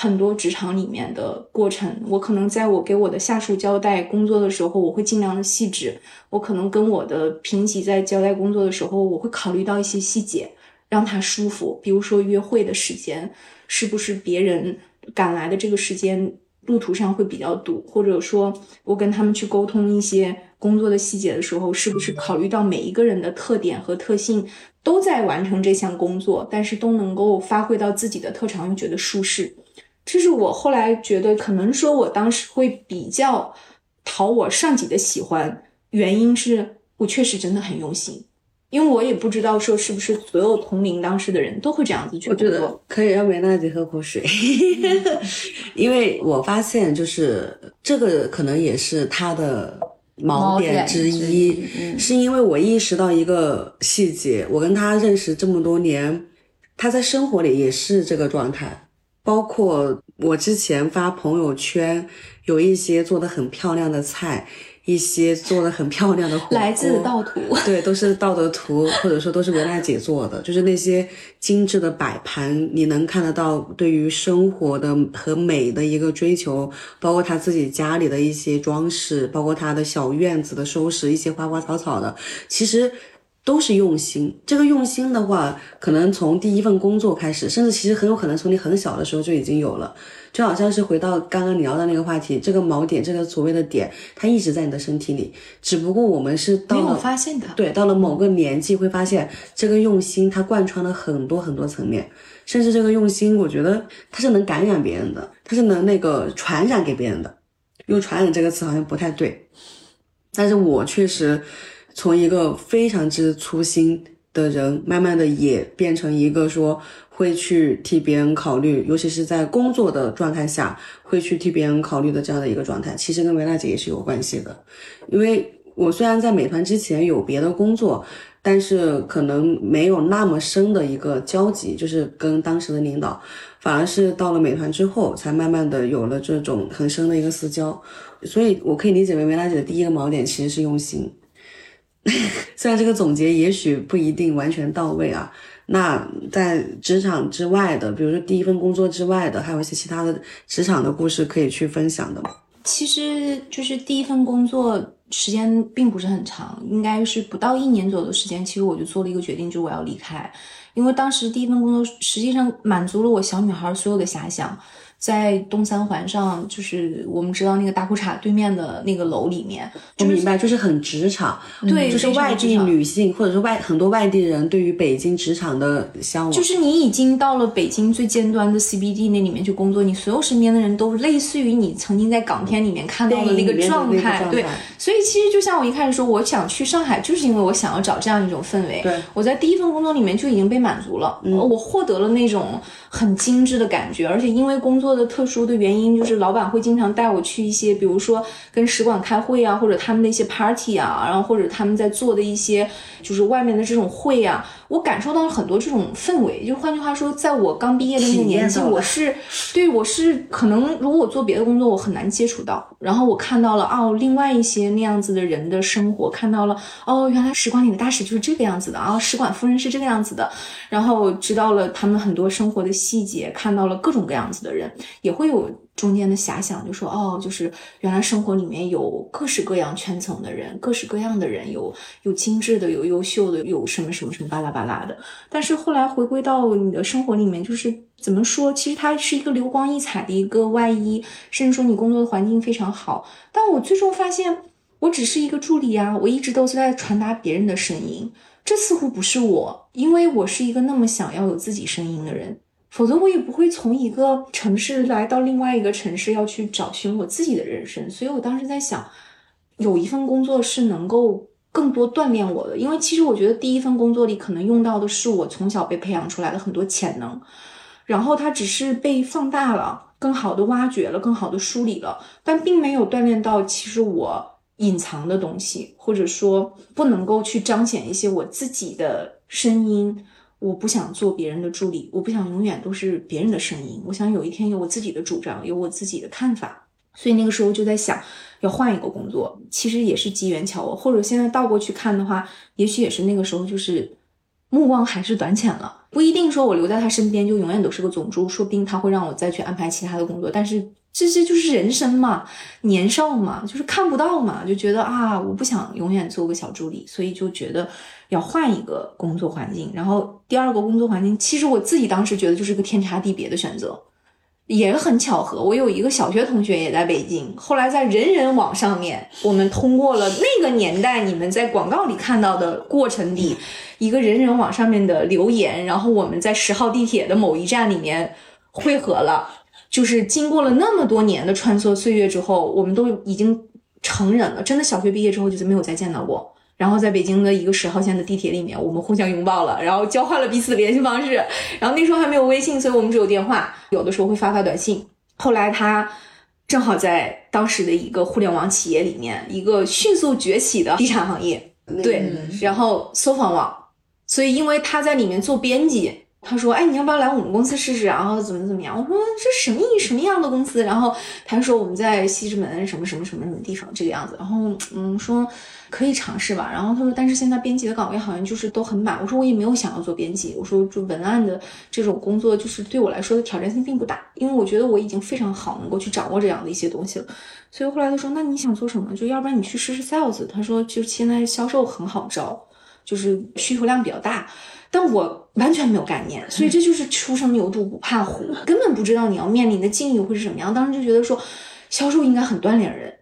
Speaker 3: 很多职场里面的过程，我可能在我给我的下属交代工作的时候，我会尽量的细致。我可能跟我的平级在交代工作的时候，我会考虑到一些细节，让他舒服。比如说约会的时间，是不是别人赶来的这个时间，路途上会比较堵，或者说我跟他们去沟通一些工作的细节的时候，是不是考虑到每一个人的特点和特性，都在完成这项工作，但是都能够发挥到自己的特长，又觉得舒适。这是我后来觉得，可能说我当时会比较讨我上级的喜欢，原因是我确实真的很用心，因为我也不知道说是不是所有同龄当时的人都会这样子去
Speaker 2: 我觉得可以让维娜姐喝口水，因为我发现就是这个可能也是他的盲点之一，是因为我意识到一个细节，我跟他认识这么多年，他在生活里也是这个状态。包括我之前发朋友圈，有一些做的很漂亮的菜，一些做的很漂亮的火锅，
Speaker 3: 来自盗图，
Speaker 2: 对，都是盗的图，或者说都是维娜姐做的，就是那些精致的摆盘，你能看得到对于生活的和美的一个追求，包括他自己家里的一些装饰，包括他的小院子的收拾，一些花花草草的，其实。都是用心，这个用心的话，可能从第一份工作开始，甚至其实很有可能从你很小的时候就已经有了。就好像是回到刚刚你聊的那个话题，这个锚点，这个所谓的点，它一直在你的身体里，只不过我们是到了
Speaker 3: 没有发现的。
Speaker 2: 对，到了某个年纪会发现这个用心，它贯穿了很多很多层面，甚至这个用心，我觉得它是能感染别人的，它是能那个传染给别人的。用传染这个词好像不太对，但是我确实。从一个非常之粗心的人，慢慢的也变成一个说会去替别人考虑，尤其是在工作的状态下会去替别人考虑的这样的一个状态，其实跟维娜姐也是有关系的。因为我虽然在美团之前有别的工作，但是可能没有那么深的一个交集，就是跟当时的领导，反而是到了美团之后，才慢慢的有了这种很深的一个私交。所以我可以理解为维拉姐的第一个锚点其实是用心。虽然这个总结也许不一定完全到位啊，那在职场之外的，比如说第一份工作之外的，还有一些其他的职场的故事可以去分享的吗？
Speaker 3: 其实就是第一份工作时间并不是很长，应该是不到一年左右的时间。其实我就做了一个决定，就是我要离开，因为当时第一份工作实际上满足了我小女孩所有的遐想。在东三环上，就是我们知道那个大裤衩对面的那个楼里面，
Speaker 2: 我明白，就是很职场，
Speaker 3: 对，
Speaker 2: 就是外地女性或者是外很多外地人对于北京职场的向往，
Speaker 3: 就是你已经到了北京最尖端的 CBD 那里面去工作，你所有身边的人都类似于你曾经在港片里面看到的那个状态，对，所以其实就像我一开始说，我想去上海，就是因为我想要找这样一种氛围，
Speaker 2: 对，
Speaker 3: 我在第一份工作里面就已经被满足了，我获得了那种很精致的感觉，而且因为工作。做的特殊的原因就是，老板会经常带我去一些，比如说跟使馆开会啊，或者他们的一些 party 啊，然后或者他们在做的一些，就是外面的这种会啊，我感受到了很多这种氛围。就换句话说，在我刚毕业的那个年纪，我是对我是可能，如果我做别的工作，我很难接触到。然后我看到了哦，另外一些那样子的人的生活，看到了哦，原来使馆里的大使就是这个样子的啊，使馆夫人是这个样子的，然后知道了他们很多生活的细节，看到了各种各样子的人。也会有中间的遐想，就说哦，就是原来生活里面有各式各样圈层的人，各式各样的人，有有精致的，有优秀的，有什么什么什么巴拉巴拉的。但是后来回归到你的生活里面，就是怎么说？其实它是一个流光溢彩的一个外衣，甚至说你工作的环境非常好。但我最终发现，我只是一个助理啊，我一直都是在传达别人的声音，这似乎不是我，因为我是一个那么想要有自己声音的人。否则我也不会从一个城市来到另外一个城市，要去找寻我自己的人生。所以我当时在想，有一份工作是能够更多锻炼我的，因为其实我觉得第一份工作里可能用到的是我从小被培养出来的很多潜能，然后它只是被放大了。更好的挖掘了，更好的梳理了，但并没有锻炼到其实我隐藏的东西，或者说不能够去彰显一些我自己的声音。我不想做别人的助理，我不想永远都是别人的声音。我想有一天有我自己的主张，有我自己的看法。所以那个时候就在想，要换一个工作。其实也是机缘巧合，或者现在倒过去看的话，也许也是那个时候就是目光还是短浅了。不一定说我留在他身边就永远都是个总助，说不定他会让我再去安排其他的工作。但是这些就是人生嘛，年少嘛，就是看不到嘛，就觉得啊，我不想永远做个小助理，所以就觉得。要换一个工作环境，然后第二个工作环境，其实我自己当时觉得就是个天差地别的选择，也很巧合。我有一个小学同学也在北京，后来在人人网上面，我们通过了那个年代你们在广告里看到的过程里，一个人人网上面的留言，然后我们在十号地铁的某一站里面汇合了。就是经过了那么多年的穿梭岁月之后，我们都已经成人了，真的小学毕业之后就是没有再见到过。然后在北京的一个十号线的地铁里面，我们互相拥抱了，然后交换了彼此的联系方式。然后那时候还没有微信，所以我们只有电话，有的时候会发发短信。后来他正好在当时的一个互联网企业里面，一个迅速崛起的地产行业，对，然后搜房网。所以因为他在里面做编辑，他说：“哎，你要不要来我们公司试试？然后怎么怎么样？”我说：“这什么意什么样的公司？”然后他说：“我们在西直门什么什么什么什么地方这个样子。”然后嗯说。可以尝试吧，然后他说，但是现在编辑的岗位好像就是都很满。我说我也没有想要做编辑，我说就文案的这种工作，就是对我来说的挑战性并不大，因为我觉得我已经非常好能够去掌握这样的一些东西了。所以后来他说，那你想做什么？就要不然你去试试 sales。他说，就现在销售很好招，就是需求量比较大，但我完全没有概念，所以这就是初生牛犊不怕虎，根本不知道你要面临的境遇会是什么样。当时就觉得说，销售应该很锻炼人。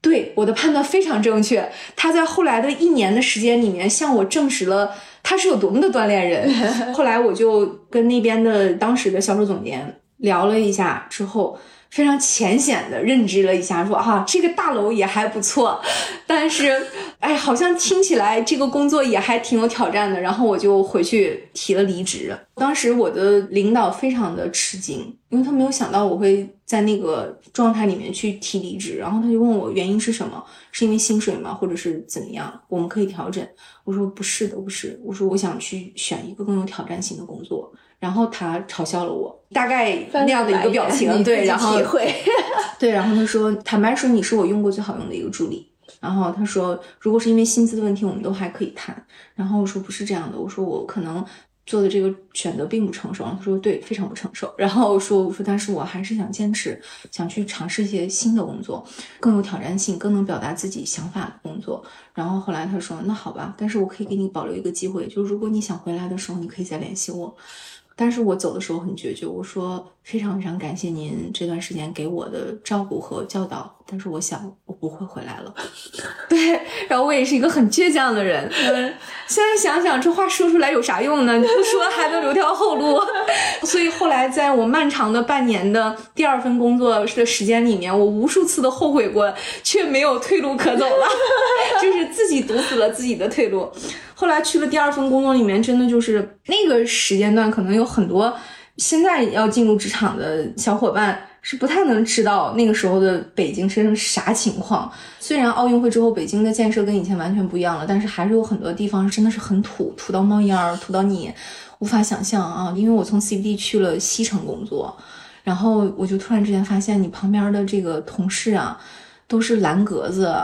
Speaker 3: 对我的判断非常正确，他在后来的一年的时间里面向我证实了他是有多么的锻炼人。后来我就跟那边的当时的销售总监聊了一下之后。非常浅显的认知了一下，说啊，这个大楼也还不错，但是，哎，好像听起来这个工作也还挺有挑战的。然后我就回去提了离职。当时我的领导非常的吃惊，因为他没有想到我会在那个状态里面去提离职。然后他就问我原因是什么？是因为薪水吗？或者是怎么样？我们可以调整。我说不是的，不是。我说我想去选一个更有挑战性的工作。然后他嘲笑了我，大概那样的一个表情，对，然后 对，然后他说，坦白说，你是我用过最好用的一个助理。然后他说，如果是因为薪资的问题，我们都还可以谈。然后我说不是这样的，我说我可能做的这个选择并不成熟。他说对，非常不成熟。然后我说我说，但是我还是想坚持，想去尝试一些新的工作，更有挑战性，更能表达自己想法的工作。然后后来他说，那好吧，但是我可以给你保留一个机会，就如果你想回来的时候，你可以再联系我。但是我走的时候很决绝，我说非常非常感谢您这段时间给我的照顾和教导，但是我想我不会回来了。对，然后我也是一个很倔强的人。嗯，现在想想这话说出来有啥用呢？你不说还能留条后路。所以后来在我漫长的半年的第二份工作的时间里面，我无数次的后悔过，却没有退路可走了，就是自己堵死了自己的退路。后来去了第二份工作里面，真的就是那个时间段，可能有很多现在要进入职场的小伙伴是不太能知道那个时候的北京是啥情况。虽然奥运会之后北京的建设跟以前完全不一样了，但是还是有很多地方真的是很土，土到冒烟儿，土到你无法想象啊！因为我从 CBD 去了西城工作，然后我就突然之间发现，你旁边的这个同事啊。都是蓝格子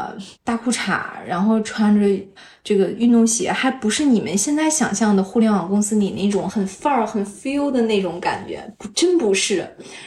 Speaker 3: 大裤衩，然后穿着这个运动鞋，还不是你们现在想象的互联网公司里那种很范儿、很 feel 的那种感觉，真不是。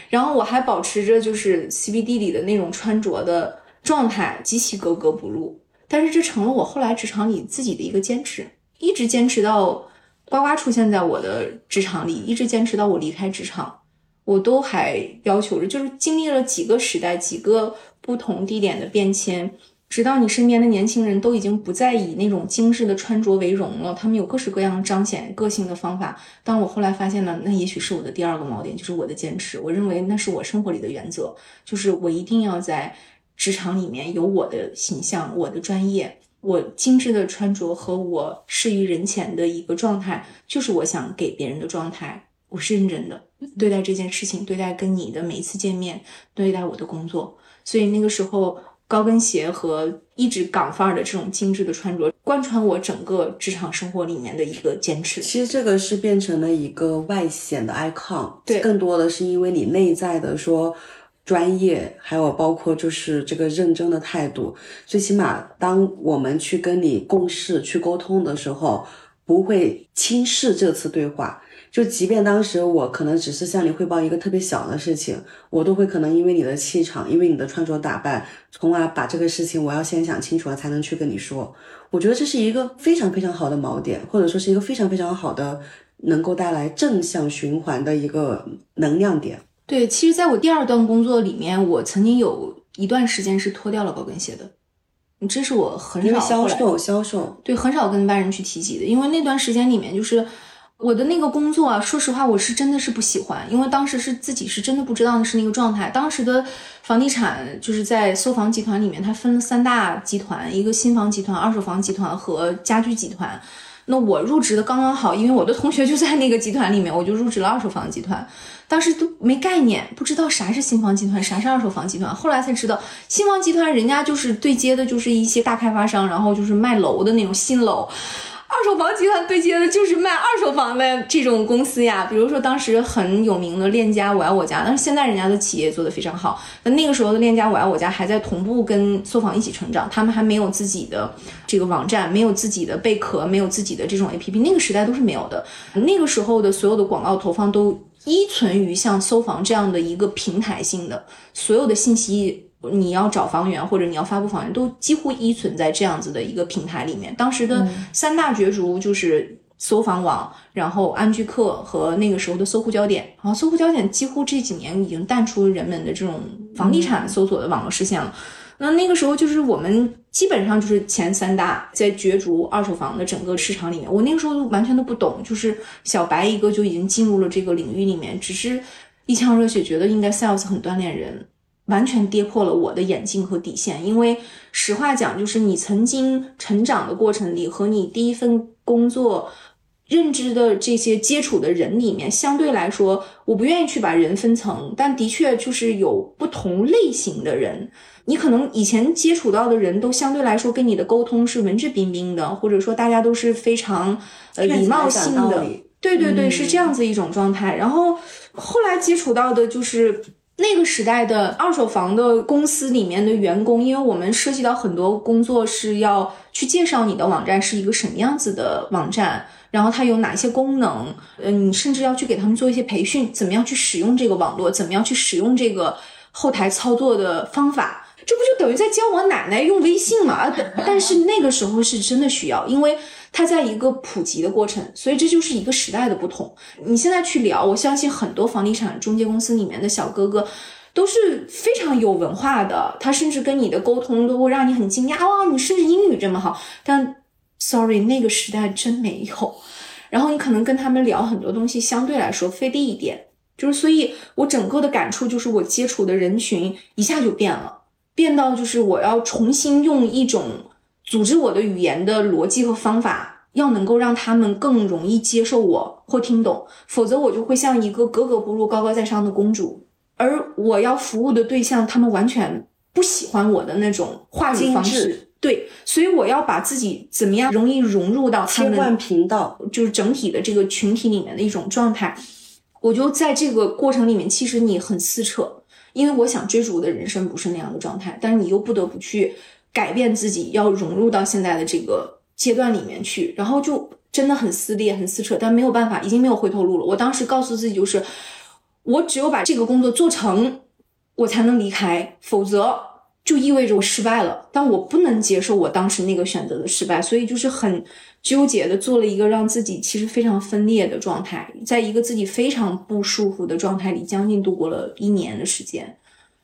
Speaker 3: 然后我还保持着就是 CBD 里的那种穿着的状态，极其格格不入。但是这成了我后来职场里自己的一个坚持，一直坚持到呱呱出现在我的职场里，一直坚持到我离开职场，我都还要求着，就是经历了几个时代，几个。不同地点的变迁，直到你身边的年轻人都已经不再以那种精致的穿着为荣了，他们有各式各样彰显个性的方法。当我后来发现了，那也许是我的第二个锚点，就是我的坚持。我认为那是我生活里的原则，就是我一定要在职场里面有我的形象、我的专业、我精致的穿着和我适于人前的一个状态，就是我想给别人的状态。我是认真的对待这件事情，对待跟你的每一次见面，对待我的工作。所以那个时候，高跟鞋和一直港范儿的这种精致的穿着，贯穿我整个职场生活里面的一个坚持。
Speaker 2: 其实这个是变成了一个外显的 icon，
Speaker 3: 对
Speaker 2: 更多的是因为你内在的说专业，还有包括就是这个认真的态度。最起码，当我们去跟你共事、去沟通的时候，不会轻视这次对话。就即便当时我可能只是向你汇报一个特别小的事情，我都会可能因为你的气场，因为你的穿着打扮，从而把这个事情我要先想清楚了才能去跟你说。我觉得这是一个非常非常好的锚点，或者说是一个非常非常好的能够带来正向循环的一个能量点。
Speaker 3: 对，其实在我第二段工作里面，我曾经有一段时间是脱掉了高跟鞋的，这是我很
Speaker 2: 因为
Speaker 3: 少后来
Speaker 2: 销售，销售，
Speaker 3: 对，很少跟外人去提及的，因为那段时间里面，就是我的那个工作啊，说实话，我是真的是不喜欢，因为当时是自己是真的不知道是那个状态。当时的房地产就是在搜房集团里面，它分了三大集团，一个新房集团、二手房集团和家居集团。那我入职的刚刚好，因为我的同学就在那个集团里面，我就入职了二手房集团。当时都没概念，不知道啥是新房集团，啥是二手房集团。后来才知道，新房集团人家就是对接的，就是一些大开发商，然后就是卖楼的那种新楼。二手房集团对接的就是卖二手房的这种公司呀，比如说当时很有名的链家、我爱我家，但是现在人家的企业做得非常好。那那个时候的链家、我爱我家还在同步跟搜房一起成长，他们还没有自己的这个网站，没有自己的贝壳，没有自己的这种 APP，那个时代都是没有的。那个时候的所有的广告投放都依存于像搜房这样的一个平台性的，所有的信息。你要找房源或者你要发布房源，都几乎依存在这样子的一个平台里面。当时的三大角逐就是搜房网，然后安居客和那个时候的搜狐焦点。然后搜狐焦点几乎这几年已经淡出人们的这种房地产搜索的网络视线了。那那个时候就是我们基本上就是前三大在角逐二手房的整个市场里面。我那个时候完全都不懂，就是小白一个就已经进入了这个领域里面，只是一腔热血，觉得应该 sales 很锻炼人。完全跌破了我的眼镜和底线，因为实话讲，就是你曾经成长的过程里和你第一份工作认知的这些接触的人里面，相对来说，我不愿意去把人分层，但的确就是有不同类型的人，你可能以前接触到的人都相对来说跟你的沟通是文质彬彬的，或者说大家都是非常呃礼貌性的，对对对，是这样子一种状态。然后后来接触到的就是。那个时代的二手房的公司里面的员工，因为我们涉及到很多工作是要去介绍你的网站是一个什么样子的网站，然后它有哪些功能，嗯，你甚至要去给他们做一些培训，怎么样去使用这个网络，怎么样去使用这个后台操作的方法，这不就等于在教我奶奶用微信吗？但是那个时候是真的需要，因为。它在一个普及的过程，所以这就是一个时代的不同。你现在去聊，我相信很多房地产中介公司里面的小哥哥都是非常有文化的，他甚至跟你的沟通都会让你很惊讶哇，你甚至英语这么好。但 sorry，那个时代真没有。然后你可能跟他们聊很多东西，相对来说费力一点。就是所以，我整个的感触就是，我接触的人群一下就变了，变到就是我要重新用一种。组织我的语言的逻辑和方法，要能够让他们更容易接受我或听懂，否则我就会像一个格格不入、高高在上的公主，而我要服务的对象，他们完全不喜欢我的那种话语方式。对，所以我要把自己怎么样容易融入到他们
Speaker 2: 切换频道，
Speaker 3: 就是整体的这个群体里面的一种状态。我就在这个过程里面，其实你很撕扯，因为我想追逐的人生不是那样的状态，但是你又不得不去。改变自己，要融入到现在的这个阶段里面去，然后就真的很撕裂、很撕扯，但没有办法，已经没有回头路了。我当时告诉自己，就是我只有把这个工作做成，我才能离开，否则就意味着我失败了。但我不能接受我当时那个选择的失败，所以就是很纠结的做了一个让自己其实非常分裂的状态，在一个自己非常不舒服的状态里，将近度过了一年的时间。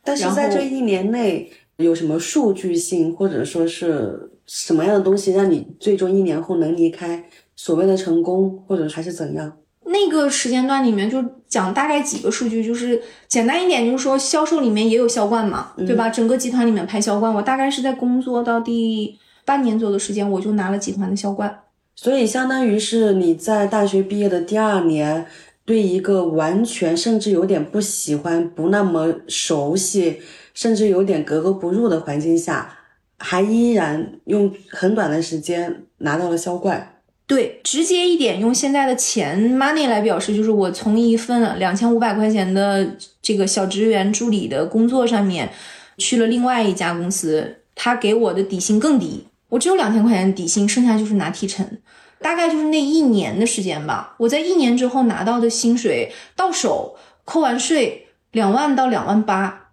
Speaker 2: 但是在这一年内。有什么数据性，或者说是什么样的东西，让你最终一年后能离开？所谓的成功，或者还是怎样？
Speaker 3: 那个时间段里面就讲大概几个数据，就是简单一点，就是说销售里面也有销冠嘛，对吧？整个集团里面排销冠，我大概是在工作到第半年左右的时间，我就拿了集团的销冠。
Speaker 2: 所以相当于是你在大学毕业的第二年，对一个完全甚至有点不喜欢、不那么熟悉，甚至有点格格不入的环境下，还依然用很短的时间拿到了销冠。
Speaker 3: 对，直接一点，用现在的钱 money 来表示，就是我从一份两千五百块钱的这个小职员助理的工作上面，去了另外一家公司，他给我的底薪更低，我只有两千块钱的底薪，剩下就是拿提成，大概就是那一年的时间吧。我在一年之后拿到的薪水到手，扣完税两万到两万八，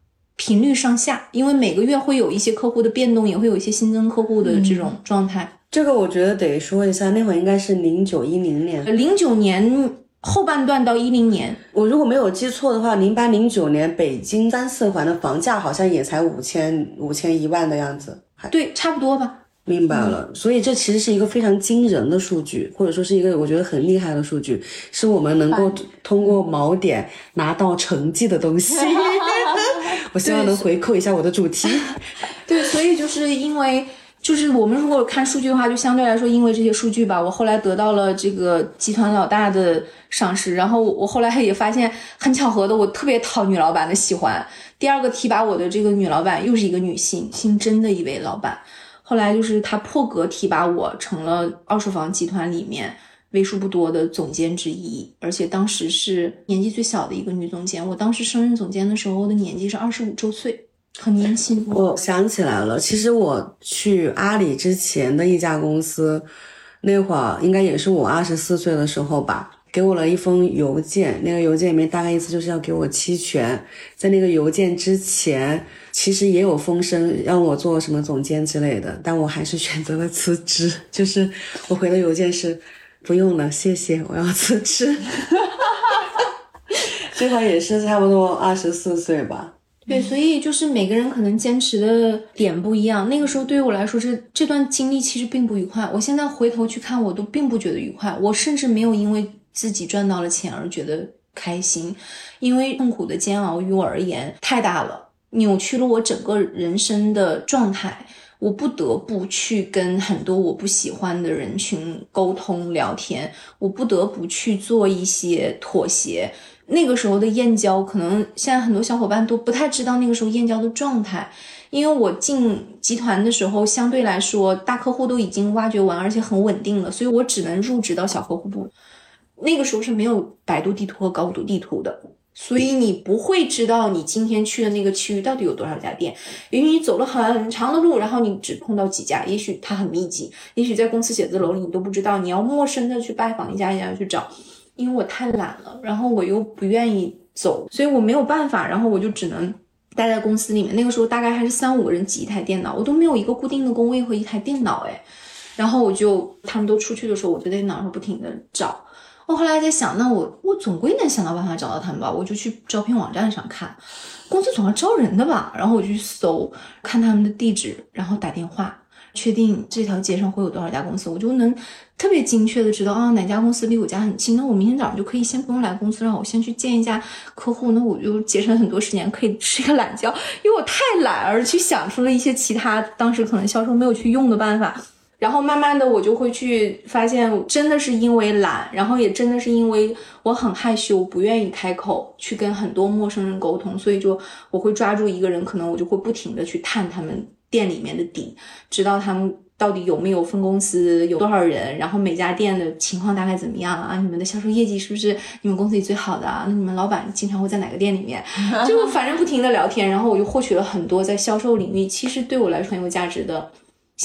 Speaker 3: 频率上下，因为每个月会有一些客户的变动，也会有一些新增客户的这种状态。
Speaker 2: 这个我觉得得说一下，那会儿应该是零九一零年，
Speaker 3: 零九年后半段到一零年，
Speaker 2: 我如果没有记错的话，零八零九年北京三四环的房价好像也才五千五千一万的样子，
Speaker 3: 对，差不多吧。
Speaker 2: 明白了，所以这其实是一个非常惊人的数据，或者说是一个我觉得很厉害的数据，是我们能够通过锚点拿到成绩的东西。我希望能回扣一下我的主题。
Speaker 3: 对，所以就是因为。就是我们如果看数据的话，就相对来说，因为这些数据吧，我后来得到了这个集团老大的赏识，然后我后来也发现很巧合的，我特别讨女老板的喜欢。第二个提拔我的这个女老板又是一个女性，姓甄的一位老板。后来就是他破格提拔我成了二手房集团里面为数不多的总监之一，而且当时是年纪最小的一个女总监。我当时升任总监的时候的年纪是二十五周岁。很年轻，
Speaker 2: 我想起来了。其实我去阿里之前的一家公司，那会儿应该也是我二十四岁的时候吧，给我了一封邮件。那个邮件里面大概意思就是要给我期权。在那个邮件之前，其实也有风声让我做什么总监之类的，但我还是选择了辞职。就是我回的邮件是不用了，谢谢，我要辞职。这会儿也是差不多二十四岁吧。
Speaker 3: 对，所以就是每个人可能坚持的点不一样。那个时候对于我来说，这这段经历其实并不愉快。我现在回头去看，我都并不觉得愉快。我甚至没有因为自己赚到了钱而觉得开心，因为痛苦的煎熬于我而言太大了，扭曲了我整个人生的状态。我不得不去跟很多我不喜欢的人群沟通聊天，我不得不去做一些妥协。那个时候的燕郊，可能现在很多小伙伴都不太知道那个时候燕郊的状态，因为我进集团的时候，相对来说大客户都已经挖掘完，而且很稳定了，所以我只能入职到小客户部。那个时候是没有百度地图和高度地图的，所以你不会知道你今天去的那个区域到底有多少家店，因为你走了很长的路，然后你只碰到几家，也许它很密集，也许在公司写字楼里你都不知道，你要陌生的去拜访一家一家去找。因为我太懒了，然后我又不愿意走，所以我没有办法，然后我就只能待在公司里面。那个时候大概还是三五个人挤一台电脑，我都没有一个固定的工位和一台电脑哎。然后我就他们都出去的时候，我就在电脑上不停的找。我后来在想，那我我总归能想到办法找到他们吧？我就去招聘网站上看，公司总要招人的吧？然后我就去搜，看他们的地址，然后打电话。确定这条街上会有多少家公司，我就能特别精确的知道啊哪家公司离我家很近，那我明天早上就可以先不用来公司让，我先去见一下客户，那我就节省很多时间，可以睡个懒觉，因为我太懒而去想出了一些其他当时可能销售没有去用的办法，然后慢慢的我就会去发现，真的是因为懒，然后也真的是因为我很害羞，不愿意开口去跟很多陌生人沟通，所以就我会抓住一个人，可能我就会不停的去探他们。店里面的底，知道他们到底有没有分公司，有多少人，然后每家店的情况大概怎么样啊？你们的销售业绩是不是你们公司里最好的啊？那你们老板经常会在哪个店里面？就反正不停的聊天，然后我就获取了很多在销售领域其实对我来说很有价值的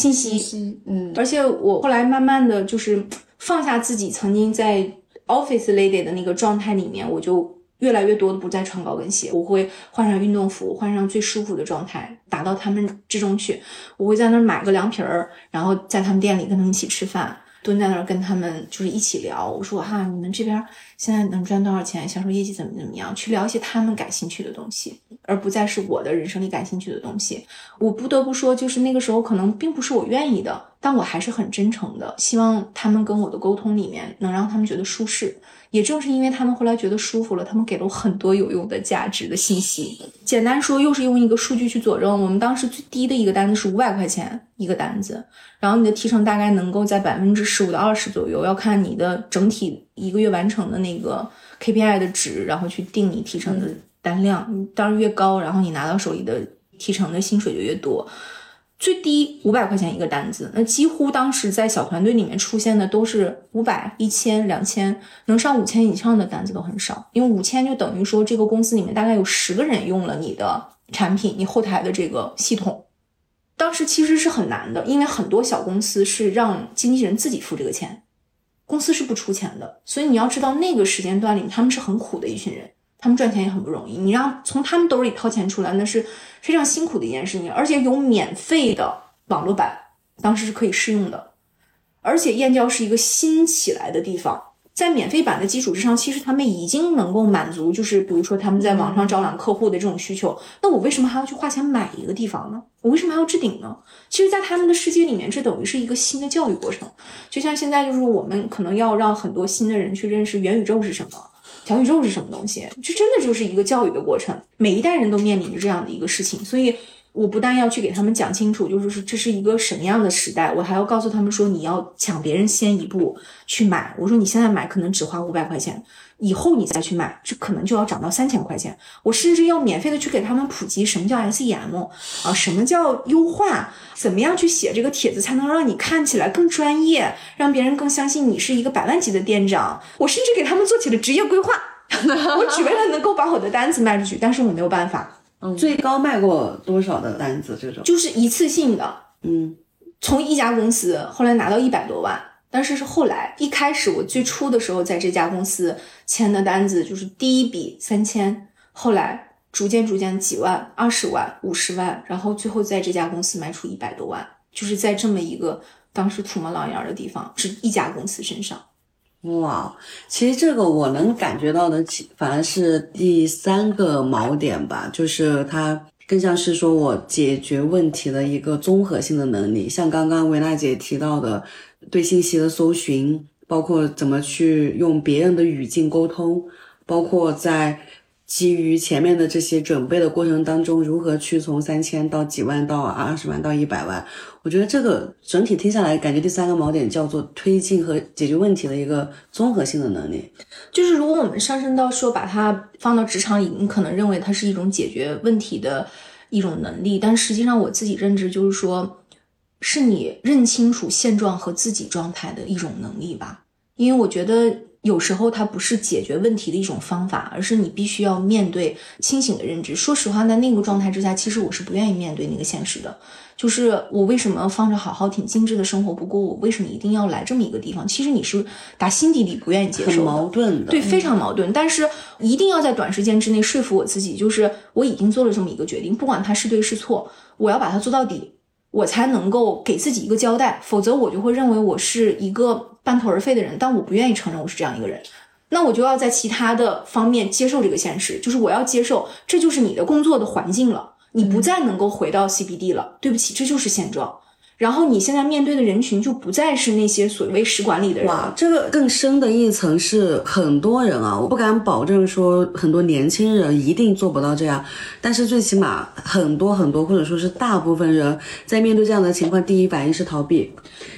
Speaker 3: 信息。嗯，而且我后来慢慢的就是放下自己曾经在 office lady 的那个状态里面，我就。越来越多的不再穿高跟鞋，我会换上运动服，换上最舒服的状态，打到他们之中去。我会在那儿买个凉皮儿，然后在他们店里跟他们一起吃饭，蹲在那儿跟他们就是一起聊。我说哈，你们这边现在能赚多少钱？销售业绩怎么怎么样？去聊一些他们感兴趣的东西，而不再是我的人生里感兴趣的东西。我不得不说，就是那个时候可能并不是我愿意的。但我还是很真诚的，希望他们跟我的沟通里面能让他们觉得舒适。也正是因为他们后来觉得舒服了，他们给了我很多有用的价值的信息。简单说，又是用一个数据去佐证。我们当时最低的一个单子是五百块钱一个单子，然后你的提成大概能够在百分之十五到二十左右，要看你的整体一个月完成的那个 KPI 的值，然后去定你提成的单量。当然越高，然后你拿到手里的提成的薪水就越多。最低五百块钱一个单子，那几乎当时在小团队里面出现的都是五百、一千、两千，能上五千以上的单子都很少。因为五千就等于说这个公司里面大概有十个人用了你的产品，你后台的这个系统。当时其实是很难的，因为很多小公司是让经纪人自己付这个钱，公司是不出钱的。所以你要知道那个时间段里他们是很苦的一群人。他们赚钱也很不容易，你让从他们兜里掏钱出来，那是非常辛苦的一件事情。而且有免费的网络版，当时是可以试用的。而且燕郊是一个新起来的地方，在免费版的基础之上，其实他们已经能够满足，就是比如说他们在网上招揽客户的这种需求。那我为什么还要去花钱买一个地方呢？我为什么还要置顶呢？其实，在他们的世界里面，这等于是一个新的教育过程。就像现在，就是我们可能要让很多新的人去认识元宇宙是什么。小宇宙是什么东西？这真的就是一个教育的过程，每一代人都面临着这样的一个事情，所以我不但要去给他们讲清楚，就是说这是一个什么样的时代，我还要告诉他们说，你要抢别人先一步去买。我说你现在买可能只花五百块钱，以后你再去买，这可能就要涨到三千块钱。我甚至要免费的去给他们普及什么叫 SEM 啊，什么叫优化，怎么样去写这个帖子才能让你看起来更专业，让别人更相信你是一个百万级的店长。我甚至给他们做起了职业规划。我只为了能够把我的单子卖出去，但是我没有办法。
Speaker 2: 嗯，最高卖过多少的单子？这种
Speaker 3: 就是一次性的。
Speaker 2: 嗯，
Speaker 3: 从一家公司后来拿到一百多万，但是是后来一开始我最初的时候在这家公司签的单子就是第一笔三千，后来逐渐逐渐几万、二十万、五十万，然后最后在这家公司卖出一百多万，就是在这么一个当时土模狼烟的地方，是一家公司身上。
Speaker 2: 哇，其实这个我能感觉到的，反而是第三个锚点吧，就是它更像是说我解决问题的一个综合性的能力。像刚刚维娜姐提到的，对信息的搜寻，包括怎么去用别人的语境沟通，包括在。基于前面的这些准备的过程当中，如何去从三千到几万到二十万到一百万？我觉得这个整体听下来，感觉第三个锚点叫做推进和解决问题的一个综合性的能力。
Speaker 3: 就是如果我们上升到说把它放到职场里，你可能认为它是一种解决问题的一种能力，但实际上我自己认知就是说，是你认清楚现状和自己状态的一种能力吧。因为我觉得。有时候它不是解决问题的一种方法，而是你必须要面对清醒的认知。说实话，在那个状态之下，其实我是不愿意面对那个现实的。就是我为什么放着好好挺精致的生活不过，我为什么一定要来这么一个地方？其实你是打心底里不愿意接受，很
Speaker 2: 矛盾的，
Speaker 3: 对，非常矛盾。但是一定要在短时间之内说服我自己，就是我已经做了这么一个决定，不管它是对是错，我要把它做到底，我才能够给自己一个交代。否则我就会认为我是一个。半途而废的人，但我不愿意承认我是这样一个人，那我就要在其他的方面接受这个现实，就是我要接受这就是你的工作的环境了，你不再能够回到 CBD 了，对不起，这就是现状。然后你现在面对的人群就不再是那些所谓使馆里的人。
Speaker 2: 哇，这个更深的一层是很多人啊，我不敢保证说很多年轻人一定做不到这样，但是最起码很多很多或者说是大部分人在面对这样的情况，第一反应是逃避，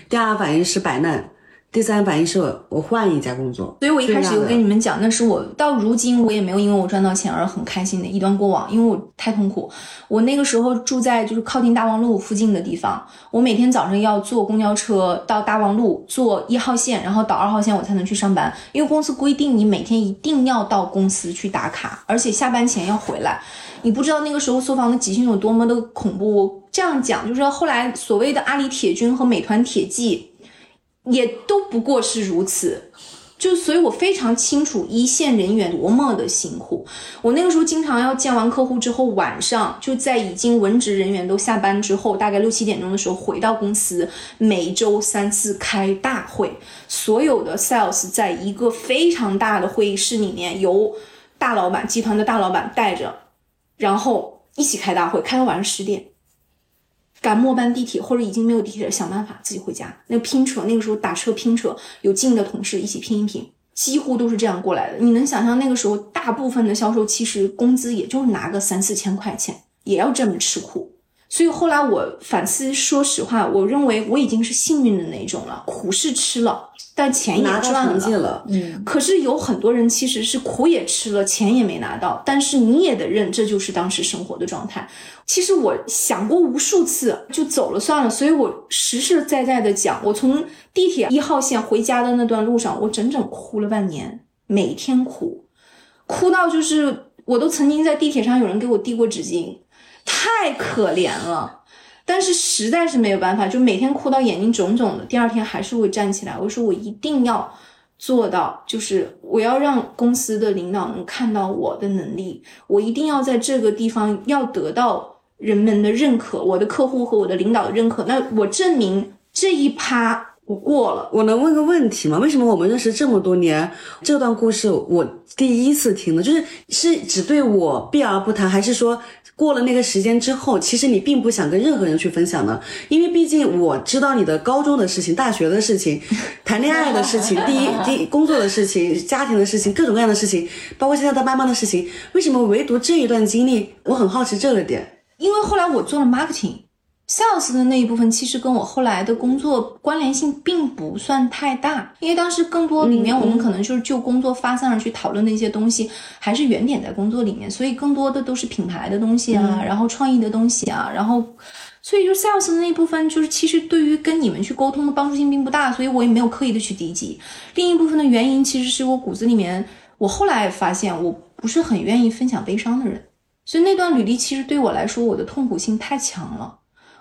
Speaker 2: 第二反应是摆烂。第三反应是我换一家工作，
Speaker 3: 所以我一开始就跟你们讲，那是我到如今我也没有因为我赚到钱而很开心的一段过往，因为我太痛苦。我那个时候住在就是靠近大望路附近的地方，我每天早上要坐公交车到大望路坐一号线，然后倒二号线我才能去上班，因为公司规定你每天一定要到公司去打卡，而且下班前要回来。你不知道那个时候搜房的集训有多么的恐怖。这样讲就是后来所谓的阿里铁军和美团铁骑。也都不过是如此，就所以，我非常清楚一线人员多么的辛苦。我那个时候经常要见完客户之后，晚上就在已经文职人员都下班之后，大概六七点钟的时候回到公司，每周三次开大会，所有的 sales 在一个非常大的会议室里面，由大老板集团的大老板带着，然后一起开大会，开到晚上十点。赶末班地铁或者已经没有地铁了，想办法自己回家。那拼车，那个时候打车拼车，有近的同事一起拼一拼，几乎都是这样过来的。你能想象那个时候大部分的销售其实工资也就拿个三四千块钱，也要这么吃苦。所以后来我反思，说实话，我认为我已经是幸运的那种了，苦是吃了，但钱也
Speaker 2: 拿到
Speaker 3: 赚
Speaker 2: 成绩了，
Speaker 1: 嗯，
Speaker 3: 可是有很多人其实是苦也吃了，钱也没拿到，但是你也得认，这就是当时生活的状态。其实我想过无数次，就走了算了。所以我实实在在的讲，我从地铁一号线回家的那段路上，我整整哭了半年，每天哭，哭到就是我都曾经在地铁上有人给我递过纸巾，太可怜了。但是实在是没有办法，就每天哭到眼睛肿肿的，第二天还是会站起来。我说我一定要做到，就是我要让公司的领导能看到我的能力，我一定要在这个地方要得到人们的认可，我的客户和我的领导的认可。那我证明这一趴我过了。
Speaker 2: 我能问个问题吗？为什么我们认识这么多年，这段故事我第一次听呢？就是是只对我避而不谈，还是说过了那个时间之后，其实你并不想跟任何人去分享的？因为毕竟我知道你的高中的事情、大学的事情、谈恋爱的事情、第一 第一工作的事情、家庭的事情、各种各样的事情，包括现在他妈妈的事情，为什么唯独这一段经历，我很好奇这个点。
Speaker 3: 因为后来我做了 marketing。Sales 的那一部分其实跟我后来的工作关联性并不算太大，因为当时更多里面我们可能就是就工作发散上去讨论的一些东西，还是原点在工作里面，所以更多的都是品牌的东西啊，然后创意的东西啊，然后所以就 sales 的那一部分就是其实对于跟你们去沟通的帮助性并不大，所以我也没有刻意的去低级。另一部分的原因其实是我骨子里面，我后来发现我不是很愿意分享悲伤的人，所以那段履历其实对我来说我的痛苦性太强了。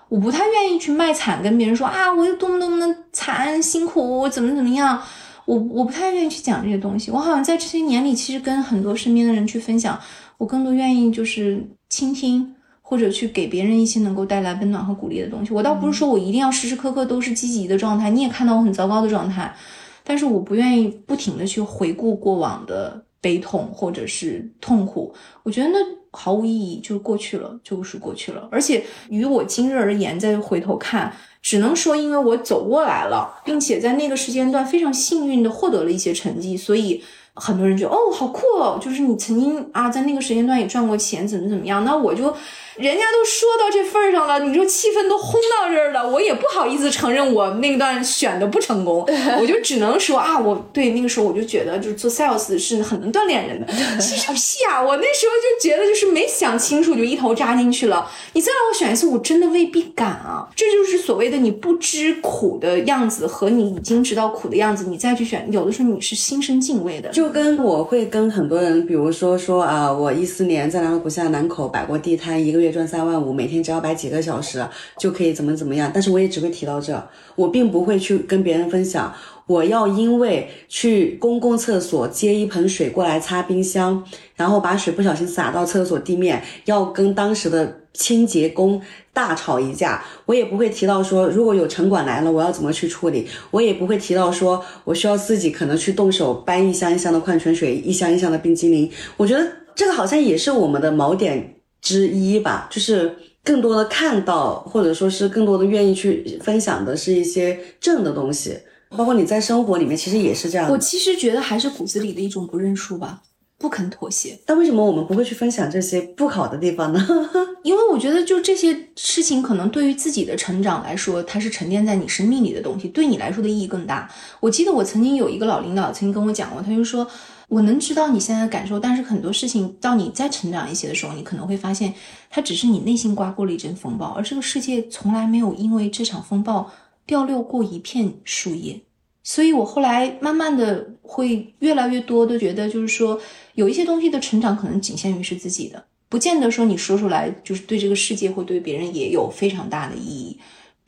Speaker 3: 我不太愿意去卖惨，跟别人说啊，我有多么多么的惨辛苦，我怎么怎么样，我我不太愿意去讲这些东西。我好像在这些年里，其实跟很多身边的人去分享，我更多愿意就是倾听，或者去给别人一些能够带来温暖和鼓励的东西。我倒不是说我一定要时时刻刻都是积极的状态，你也看到我很糟糕的状态，但是我不愿意不停的去回顾过往的悲痛或者是痛苦。我觉得那。毫无意义，就过去了，就是过去了。而且于我今日而言，再回头看，只能说因为我走过来了，并且在那个时间段非常幸运的获得了一些成绩，所以很多人就哦，好酷哦，就是你曾经啊在那个时间段也赚过钱，怎么怎么样。那我就。人家都说到这份儿上了，你说气氛都轰到这儿了，我也不好意思承认我那段选的不成功，我就只能说啊，我对那个时候我就觉得就是做 sales 是很能锻炼人的。其实屁啊，我那时候就觉得就是没想清楚就一头扎进去了。你再让我选一次，我真的未必敢啊。这就是所谓的你不知苦的样子和你已经知道苦的样子，你再去选，有的时候你是心生敬畏的。
Speaker 2: 就跟我会跟很多人，比如说说啊，我一四年在南锣鼓巷南口摆过地摊，一个月。赚三万五，每天只要摆几个小时就可以怎么怎么样，但是我也只会提到这，我并不会去跟别人分享。我要因为去公共厕所接一盆水过来擦冰箱，然后把水不小心洒到厕所地面，要跟当时的清洁工大吵一架。我也不会提到说，如果有城管来了，我要怎么去处理。我也不会提到说我需要自己可能去动手搬一箱一箱的矿泉水，一箱一箱的冰激凌。我觉得这个好像也是我们的锚点。之一吧，就是更多的看到，或者说是更多的愿意去分享的是一些正的东西，包括你在生活里面其实也是这样。
Speaker 3: 我其实觉得还是骨子里的一种不认输吧，不肯妥协。
Speaker 2: 但为什么我们不会去分享这些不好的地方呢？
Speaker 3: 因为我觉得就这些事情，可能对于自己的成长来说，它是沉淀在你生命里的东西，对你来说的意义更大。我记得我曾经有一个老领导曾经跟我讲过，他就说。我能知道你现在的感受，但是很多事情到你再成长一些的时候，你可能会发现，它只是你内心刮过了一阵风暴，而这个世界从来没有因为这场风暴掉落过一片树叶。所以我后来慢慢的会越来越多的觉得，就是说有一些东西的成长可能仅限于是自己的，不见得说你说出来就是对这个世界或对别人也有非常大的意义。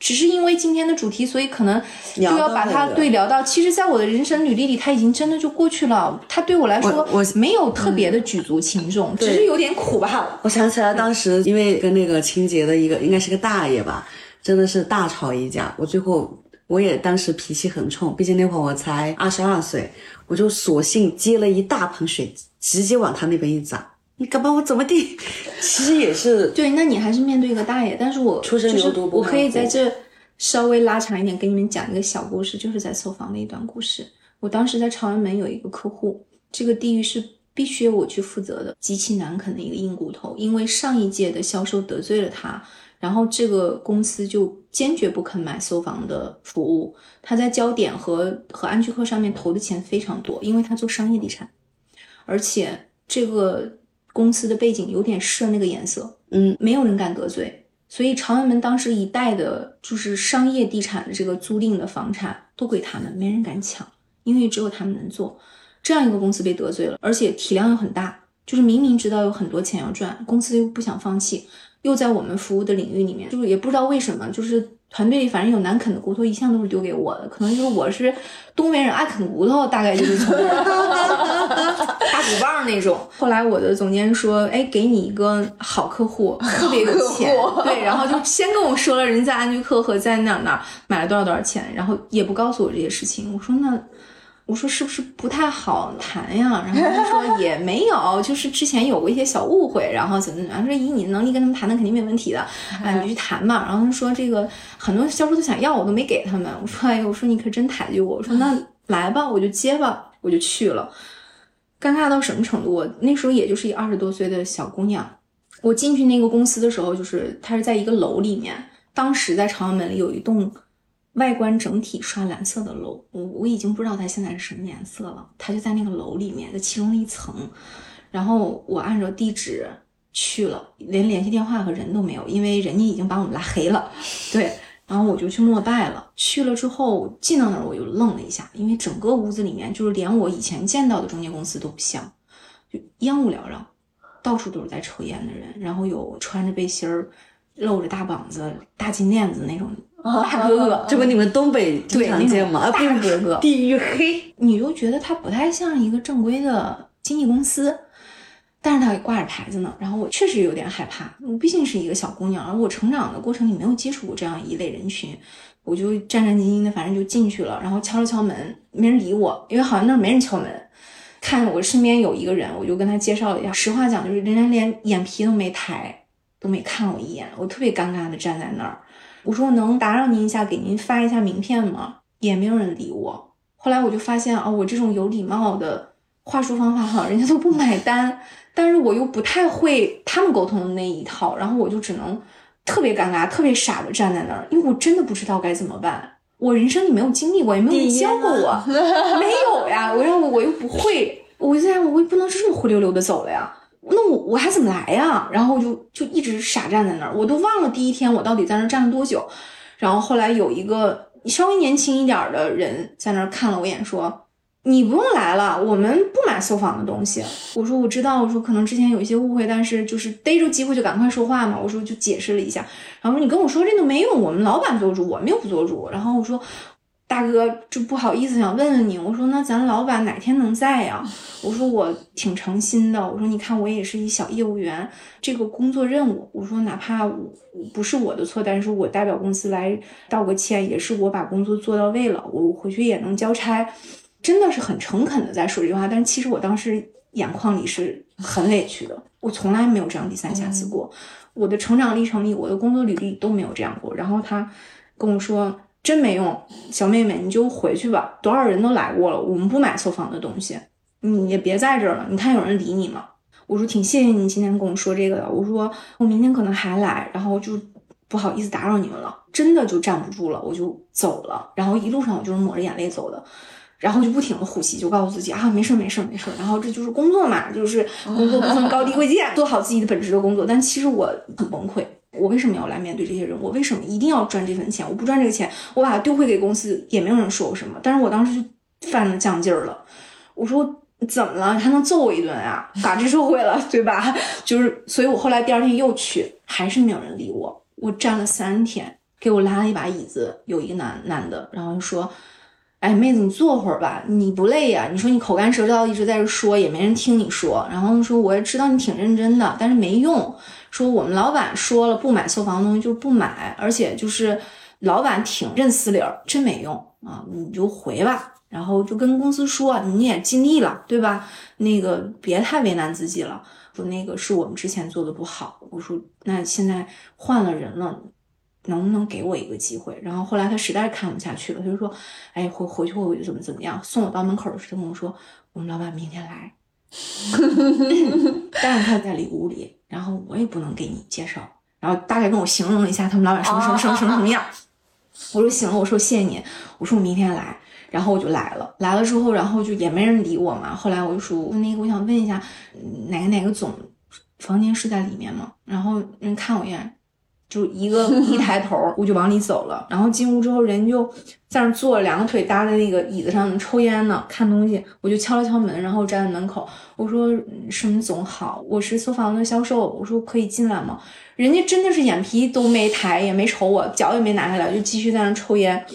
Speaker 3: 只是因为今天的主题，所以可能就要把它对聊到。其实，在我的人生履历里，它已经真的就过去了。它对我来说，
Speaker 2: 我
Speaker 3: 没有特别的举足轻重，只是有点苦罢了。
Speaker 2: 我想起来，当时因为跟那个清洁的一个，应该是个大爷吧，真的是大吵一架。我最后我也当时脾气很冲，毕竟那会儿我才二十二岁，我就索性接了一大盆水，直接往他那边一砸。你敢把我怎么地？其实也是
Speaker 3: 对，那你还是面对一个大爷，但是我
Speaker 2: 出生
Speaker 3: 就是
Speaker 2: 牛犊不
Speaker 3: 我可以在这稍微拉长一点，给你们讲一个小故事，就是在搜房的一段故事。我当时在朝阳门有一个客户，这个地域是必须由我去负责的，极其难啃的一个硬骨头，因为上一届的销售得罪了他，然后这个公司就坚决不肯买搜房的服务。他在焦点和和安居客上面投的钱非常多，因为他做商业地产，而且这个公司的背景有点是那个颜色，
Speaker 2: 嗯，
Speaker 3: 没有人敢得罪，所以朝阳门当时一带的就是商业地产的这个租赁的房产都归他们，没人敢抢，因为只有他们能做。这样一个公司被得罪了，而且体量又很大，就是明明知道有很多钱要赚，公司又不想放弃，又在我们服务的领域里面，就是也不知道为什么，就是团队里反正有难啃的骨头，一向都是丢给我的，可能就是我是东北人爱啃骨头，大概就是从 大骨棒那种。后来我的总监说，哎，给你一个好客户，特别有钱，对，然后就先跟我说了人在安居客和在哪哪买了多少多少钱，然后也不告诉我这些事情。我说那。我说是不是不太好谈呀？然后他说也没有，就是之前有过一些小误会，然后怎么怎么样。说以你的能力跟他们谈的肯定没问题的，啊，你去谈吧。然后他说这个很多销售都想要，我都没给他们。我说哎呦，我说你可真抬举我。我说那来吧，我就接吧，我就去了。尴尬到什么程度？我那时候也就是一二十多岁的小姑娘。我进去那个公司的时候，就是它是在一个楼里面，当时在朝阳门里有一栋。外观整体刷蓝色的楼，我我已经不知道它现在是什么颜色了。它就在那个楼里面的其中一层，然后我按照地址去了，连联系电话和人都没有，因为人家已经把我们拉黑了。对，然后我就去膜拜了。去了之后进到那儿，我就愣了一下，因为整个屋子里面就是连我以前见到的中介公司都不像，就烟雾缭绕，到处都是在抽烟的人，然后有穿着背心儿、露着大膀子、大金链子那种。大哥哥，
Speaker 2: 这不你们东北经
Speaker 3: 对
Speaker 2: 常见吗？啊，
Speaker 3: 大哥哥，
Speaker 2: 地域黑，
Speaker 3: 你就觉得他不太像一个正规的经纪公司，但是他给挂着牌子呢。然后我确实有点害怕，我毕竟是一个小姑娘，而我成长的过程里没有接触过这样一类人群，我就战战兢兢的，反正就进去了，然后敲了敲门，没人理我，因为好像那儿没人敲门。看我身边有一个人，我就跟他介绍了一下。实话讲，就是人家连眼皮都没抬，都没看我一眼，我特别尴尬的站在那儿。我说我能打扰您一下，给您发一下名片吗？也没有人理我。后来我就发现哦，我这种有礼貌的话术方法好像人家都不买单，但是我又不太会他们沟通的那一套，然后我就只能特别尴尬、特别傻的站在那儿，因为我真的不知道该怎么办。我人生里没有经历过，也没有人教过我，没有呀。我又我又不会，我现在我也不能这么灰溜溜的走了呀。那我我还怎么来呀？然后我就就一直傻站在那儿，我都忘了第一天我到底在那儿站了多久。然后后来有一个稍微年轻一点的人在那儿看了我一眼，说：“你不用来了，我们不买搜房的东西。”我说：“我知道，我说可能之前有一些误会，但是就是逮住机会就赶快说话嘛。”我说就解释了一下，然后说：“你跟我说这都没用，我们老板做主，我们又不做主。”然后我说。大哥，就不好意思，想问问你。我说，那咱老板哪天能在呀？我说我挺诚心的。我说，你看我也是一小业务员，这个工作任务，我说哪怕不是我的错，但是我代表公司来道个歉，也是我把工作做到位了，我回去也能交差，真的是很诚恳的在说这句话。但其实我当时眼眶里是很委屈的，我从来没有这样低三下四过，我的成长历程里，我的工作履历都没有这样过。然后他跟我说。真没用，小妹妹，你就回去吧。多少人都来过了，我们不买搜房的东西，你也别在这儿了。你看有人理你吗？我说挺谢谢你今天跟我说这个的。我说我明天可能还来，然后就不好意思打扰你们了。真的就站不住了，我就走了。然后一路上我就是抹着眼泪走的，然后就不停的呼吸，就告诉自己啊，没事没事没事。然后这就是工作嘛，就是工作不分高低贵贱，做好自己的本职的工作。但其实我很崩溃。我为什么要来面对这些人？我为什么一定要赚这份钱？我不赚这个钱，我把它丢回给公司，也没有人说我什么。但是我当时就犯了犟劲儿了。我说怎么了？还能揍我一顿啊？法治社会了，对吧？就是，所以我后来第二天又去，还是没有人理我。我站了三天，给我拉了一把椅子，有一个男男的，然后说：“哎，妹子，你坐会儿吧，你不累呀？你说你口干舌燥，一直在这说，也没人听你说。然后说我也知道你挺认真的，但是没用。”说我们老板说了，不买搜房的东西就不买，而且就是老板挺认死理儿，真没用啊！你就回吧。然后就跟公司说你也尽力了，对吧？那个别太为难自己了。说那个是我们之前做的不好。我说那现在换了人了，能不能给我一个机会？然后后来他实在看不下去了，他就说，哎，回回去我就怎么怎么样？送我到门口的时候跟我说，我们老板明天来，但是他在里屋里，然后我也不能给你介绍。然后大概跟我形容了一下他们老板什么什么什么什么什么样。我说行了，我说谢谢你，我说我明天来，然后我就来了。来了之后，然后就也没人理我嘛。后来我就说，那个我想问一下，哪个哪个总房间是在里面吗？然后人看我一眼，就一个 一抬头，我就往里走了。然后进屋之后，人就在那坐着，两个腿搭在那个椅子上抽烟呢，看东西。我就敲了敲门，然后站在门口，我说什么总好，我是搜房的销售，我说可以进来吗？人家真的是眼皮都没抬，也没瞅我，脚也没拿下来，就继续在那抽烟。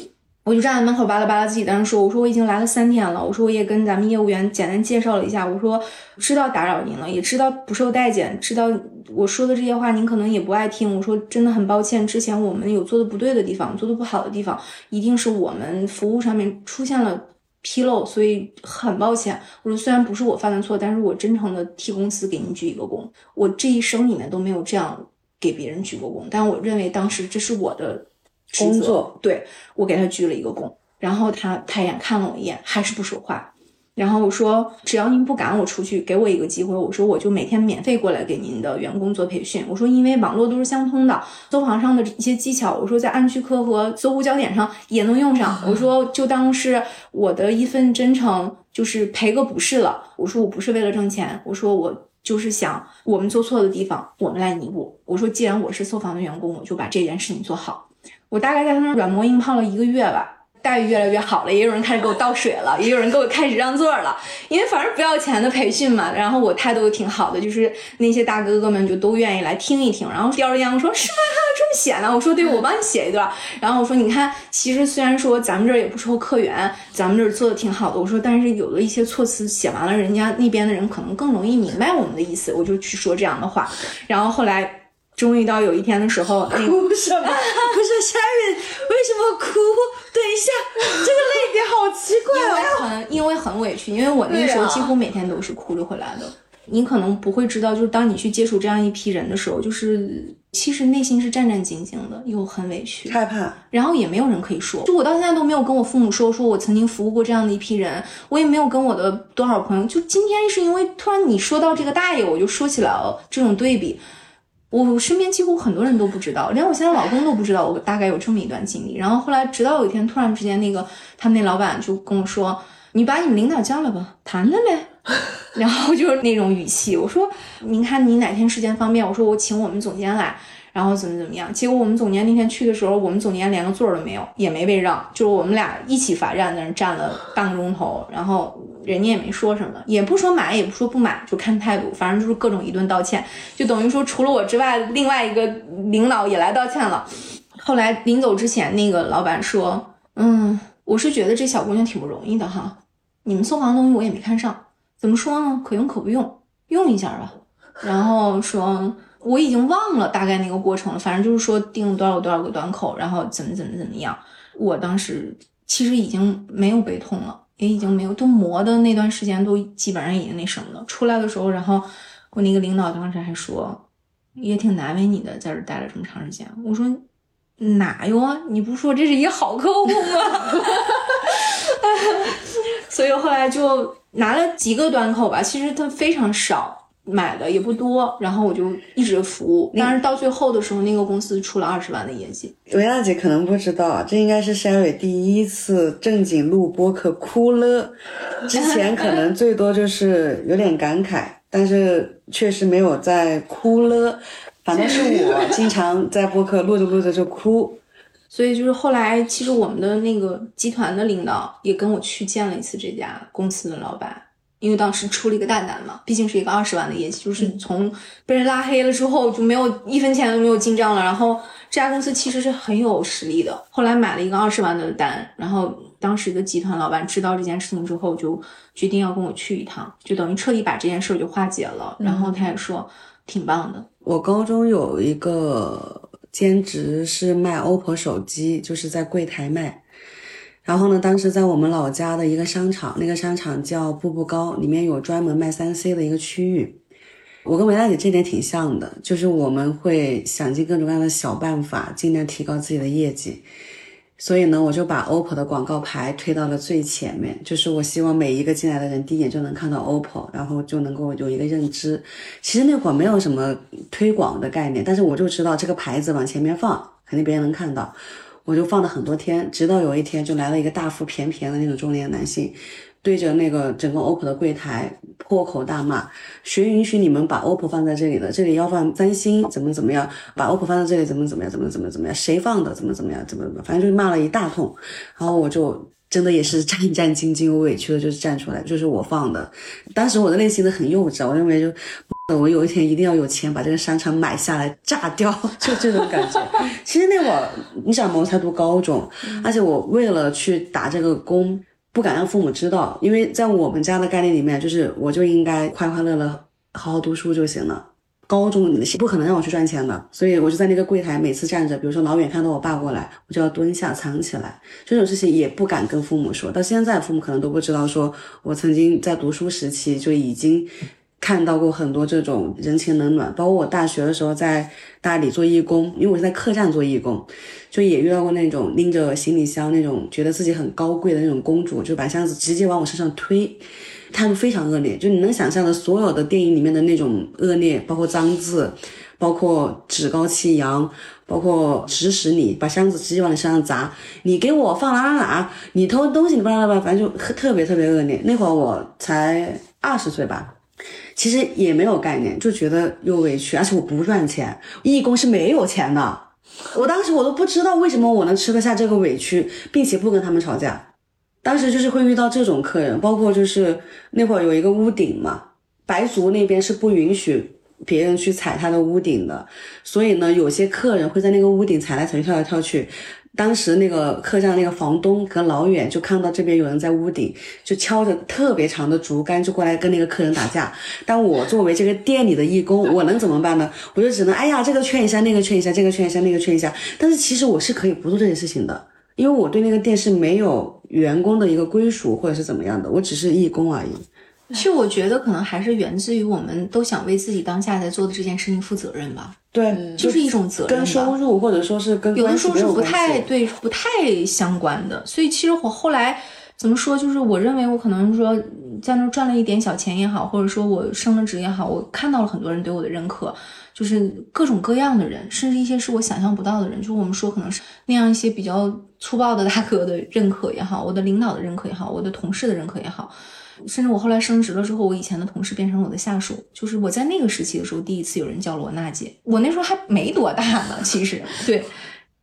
Speaker 3: 我就站在门口巴拉巴拉自己在那说：“我说我已经来了三天了，我说我也跟咱们业务员简单介绍了一下，我说知道打扰您了，也知道不受待见，知道我说的这些话您可能也不爱听。我说真的很抱歉，之前我们有做的不对的地方，做的不好的地方，一定是我们服务上面出现了纰漏，所以很抱歉。我说虽然不是我犯的错，但是我真诚的替公司给您鞠一个躬，我这一生里面都没有这样。”给别人鞠过躬，但我认为当时这是我的
Speaker 2: 工作，
Speaker 3: 对我给他鞠了一个躬，然后他抬眼看了我一眼，还是不说话。然后我说，只要您不赶我出去，给我一个机会，我说我就每天免费过来给您的员工做培训。我说，因为网络都是相通的，搜房上的一些技巧，我说在安居客和搜狐焦点上也能用上。我说，就当是我的一份真诚，就是赔个不是了。我说，我不是为了挣钱，我说我。就是想我们做错的地方，我们来弥补。我说，既然我是搜房的员工，我就把这件事情做好。我大概在他那软磨硬泡了一个月吧。待遇越来越好了，也有人开始给我倒水了，也有人给我开始让座了，因为反正不要钱的培训嘛。然后我态度挺好的，就是那些大哥哥们就都愿意来听一听。然后叼着烟我说是吗？这么写呢？我说对，我帮你写一段。然后我说你看，其实虽然说咱们这儿也不收客源，咱们这儿做的挺好的。我说但是有的一些措辞写完了，人家那边的人可能更容易明白我们的意思。我就去说这样的话。然后后来。终于到有一天的时候，
Speaker 2: 哭什么？不是 Sherry，为什么哭？等一下，这个泪点好奇怪
Speaker 3: 啊！因为很，因为很委屈，因为我那时候几乎每天都是哭着回来的。你可能不会知道，就是当你去接触这样一批人的时候，就是其实内心是战战兢兢的，又很委屈、
Speaker 2: 害怕，
Speaker 3: 然后也没有人可以说。就我到现在都没有跟我父母说，说我曾经服务过这样的一批人，我也没有跟我的多少朋友。就今天是因为突然你说到这个大爷，我就说起来了这种对比。我身边几乎很多人都不知道，连我现在老公都不知道我大概有这么一段经历。然后后来，直到有一天，突然之间，那个他们那老板就跟我说：“你把你们领导叫来吧，谈谈呗。”然后就是那种语气。我说：“您看您哪天时间方便？”我说：“我请我们总监来。”然后怎么怎么样？结果我们总监那天去的时候，我们总监连个座都没有，也没被让，就是我们俩一起罚站在那站了半个钟头，然后人家也没说什么，也不说买，也不说不买，就看态度，反正就是各种一顿道歉，就等于说除了我之外，另外一个领导也来道歉了。后来临走之前，那个老板说：“嗯，我是觉得这小姑娘挺不容易的哈，你们送房东西我也没看上，怎么说呢？可用可不用，用一下吧。”然后说。我已经忘了大概那个过程了，反正就是说定了多少多少个端口，然后怎么怎么怎么样。我当时其实已经没有悲痛了，也已经没有都磨的那段时间都基本上已经那什么了。出来的时候，然后我那个领导当时还说，也挺难为你的，在这待了这么长时间。我说哪有啊？你不说这是一个好客户吗？所以后来就拿了几个端口吧，其实它非常少。买的也不多，然后我就一直服务。但是到最后的时候，那个公司出了二十万的业绩。
Speaker 2: 维娜姐可能不知道，这应该是 Sherry 第一次正经录播客哭了。之前可能最多就是有点感慨，但是确实没有在哭了。反正是我经常在播客录着录着就哭。
Speaker 3: 所以就是后来，其实我们的那个集团的领导也跟我去见了一次这家公司的老板。因为当时出了一个蛋蛋嘛，毕竟是一个二十万的业绩，就是从被人拉黑了之后就没有一分钱都没有进账了。然后这家公司其实是很有实力的，后来买了一个二十万的单，然后当时的集团老板知道这件事情之后，就决定要跟我去一趟，就等于彻底把这件事就化解了。然后他也说挺棒的。
Speaker 2: 我高中有一个兼职是卖 OPPO 手机，就是在柜台卖。然后呢，当时在我们老家的一个商场，那个商场叫步步高，里面有专门卖三 C 的一个区域。我跟维娜姐这点挺像的，就是我们会想尽各种各样的小办法，尽量提高自己的业绩。所以呢，我就把 OPPO 的广告牌推到了最前面，就是我希望每一个进来的人第一眼就能看到 OPPO，然后就能够有一个认知。其实那会儿没有什么推广的概念，但是我就知道这个牌子往前面放，肯定别人能看到。我就放了很多天，直到有一天就来了一个大腹便便的那种中年男性，对着那个整个 OPPO 的柜台破口大骂：“谁允许你们把 OPPO 放在这里的？这里要放三星，怎么怎么样？把 OPPO 放在这里，怎么怎么样？怎么怎么怎么样？谁放的？怎么怎么样？怎么怎么？反正就骂了一大通。然后我就真的也是 战战兢兢，委屈的就是站出来，就是我放的。当时我的内心的很幼稚，我认为就。我有一天一定要有钱把这个商场买下来炸掉，就这种感觉。其实那会儿，你想嘛，我才读高中，而且我为了去打这个工，不敢让父母知道，因为在我们家的概念里面，就是我就应该快快乐乐好好读书就行了。高中你不可能让我去赚钱的，所以我就在那个柜台每次站着，比如说老远看到我爸过来，我就要蹲下藏起来。这种事情也不敢跟父母说，到现在父母可能都不知道，说我曾经在读书时期就已经。看到过很多这种人情冷暖，包括我大学的时候在大理做义工，因为我是在客栈做义工，就也遇到过那种拎着行李箱那种觉得自己很高贵的那种公主，就把箱子直接往我身上推，态度非常恶劣，就你能想象的所有的电影里面的那种恶劣，包括脏字，包括趾高气扬，包括指使你把箱子直接往你身上砸，你给我放哪哪哪，你偷东西你不拉巴拉，反正就特别特别恶劣。那会儿我才二十岁吧。其实也没有概念，就觉得又委屈，而且我不赚钱，义工是没有钱的。我当时我都不知道为什么我能吃得下这个委屈，并且不跟他们吵架。当时就是会遇到这种客人，包括就是那会儿有一个屋顶嘛，白族那边是不允许别人去踩他的屋顶的，所以呢，有些客人会在那个屋顶踩来踩去，跳来跳去。当时那个客栈那个房东隔老远就看到这边有人在屋顶，就敲着特别长的竹竿就过来跟那个客人打架。但我作为这个店里的义工，我能怎么办呢？我就只能哎呀，这个劝一下，那个劝一下，这个劝一下，那个劝一下。但是其实我是可以不做这些事情的，因为我对那个店是没有员工的一个归属或者是怎么样的，我只是义工而已。
Speaker 3: 其实我觉得可能还是源自于我们都想为自己当下在做的这件事情负责任吧。
Speaker 2: 对，
Speaker 3: 就是一种责
Speaker 2: 任。跟收入或者说是跟
Speaker 3: 有的时候是不太对、不太相关的。所以其实我后来怎么说，就是我认为我可能说在那赚了一点小钱也好，或者说我升了职也好，我看到了很多人对我的认可，就是各种各样的人，甚至一些是我想象不到的人。就是我们说可能是那样一些比较粗暴的大哥的认可也好，我的领导的认可也好，我的同事的认可也好。甚至我后来升职了之后，我以前的同事变成我的下属。就是我在那个时期的时候，第一次有人叫了我娜姐。我那时候还没多大呢，其实对，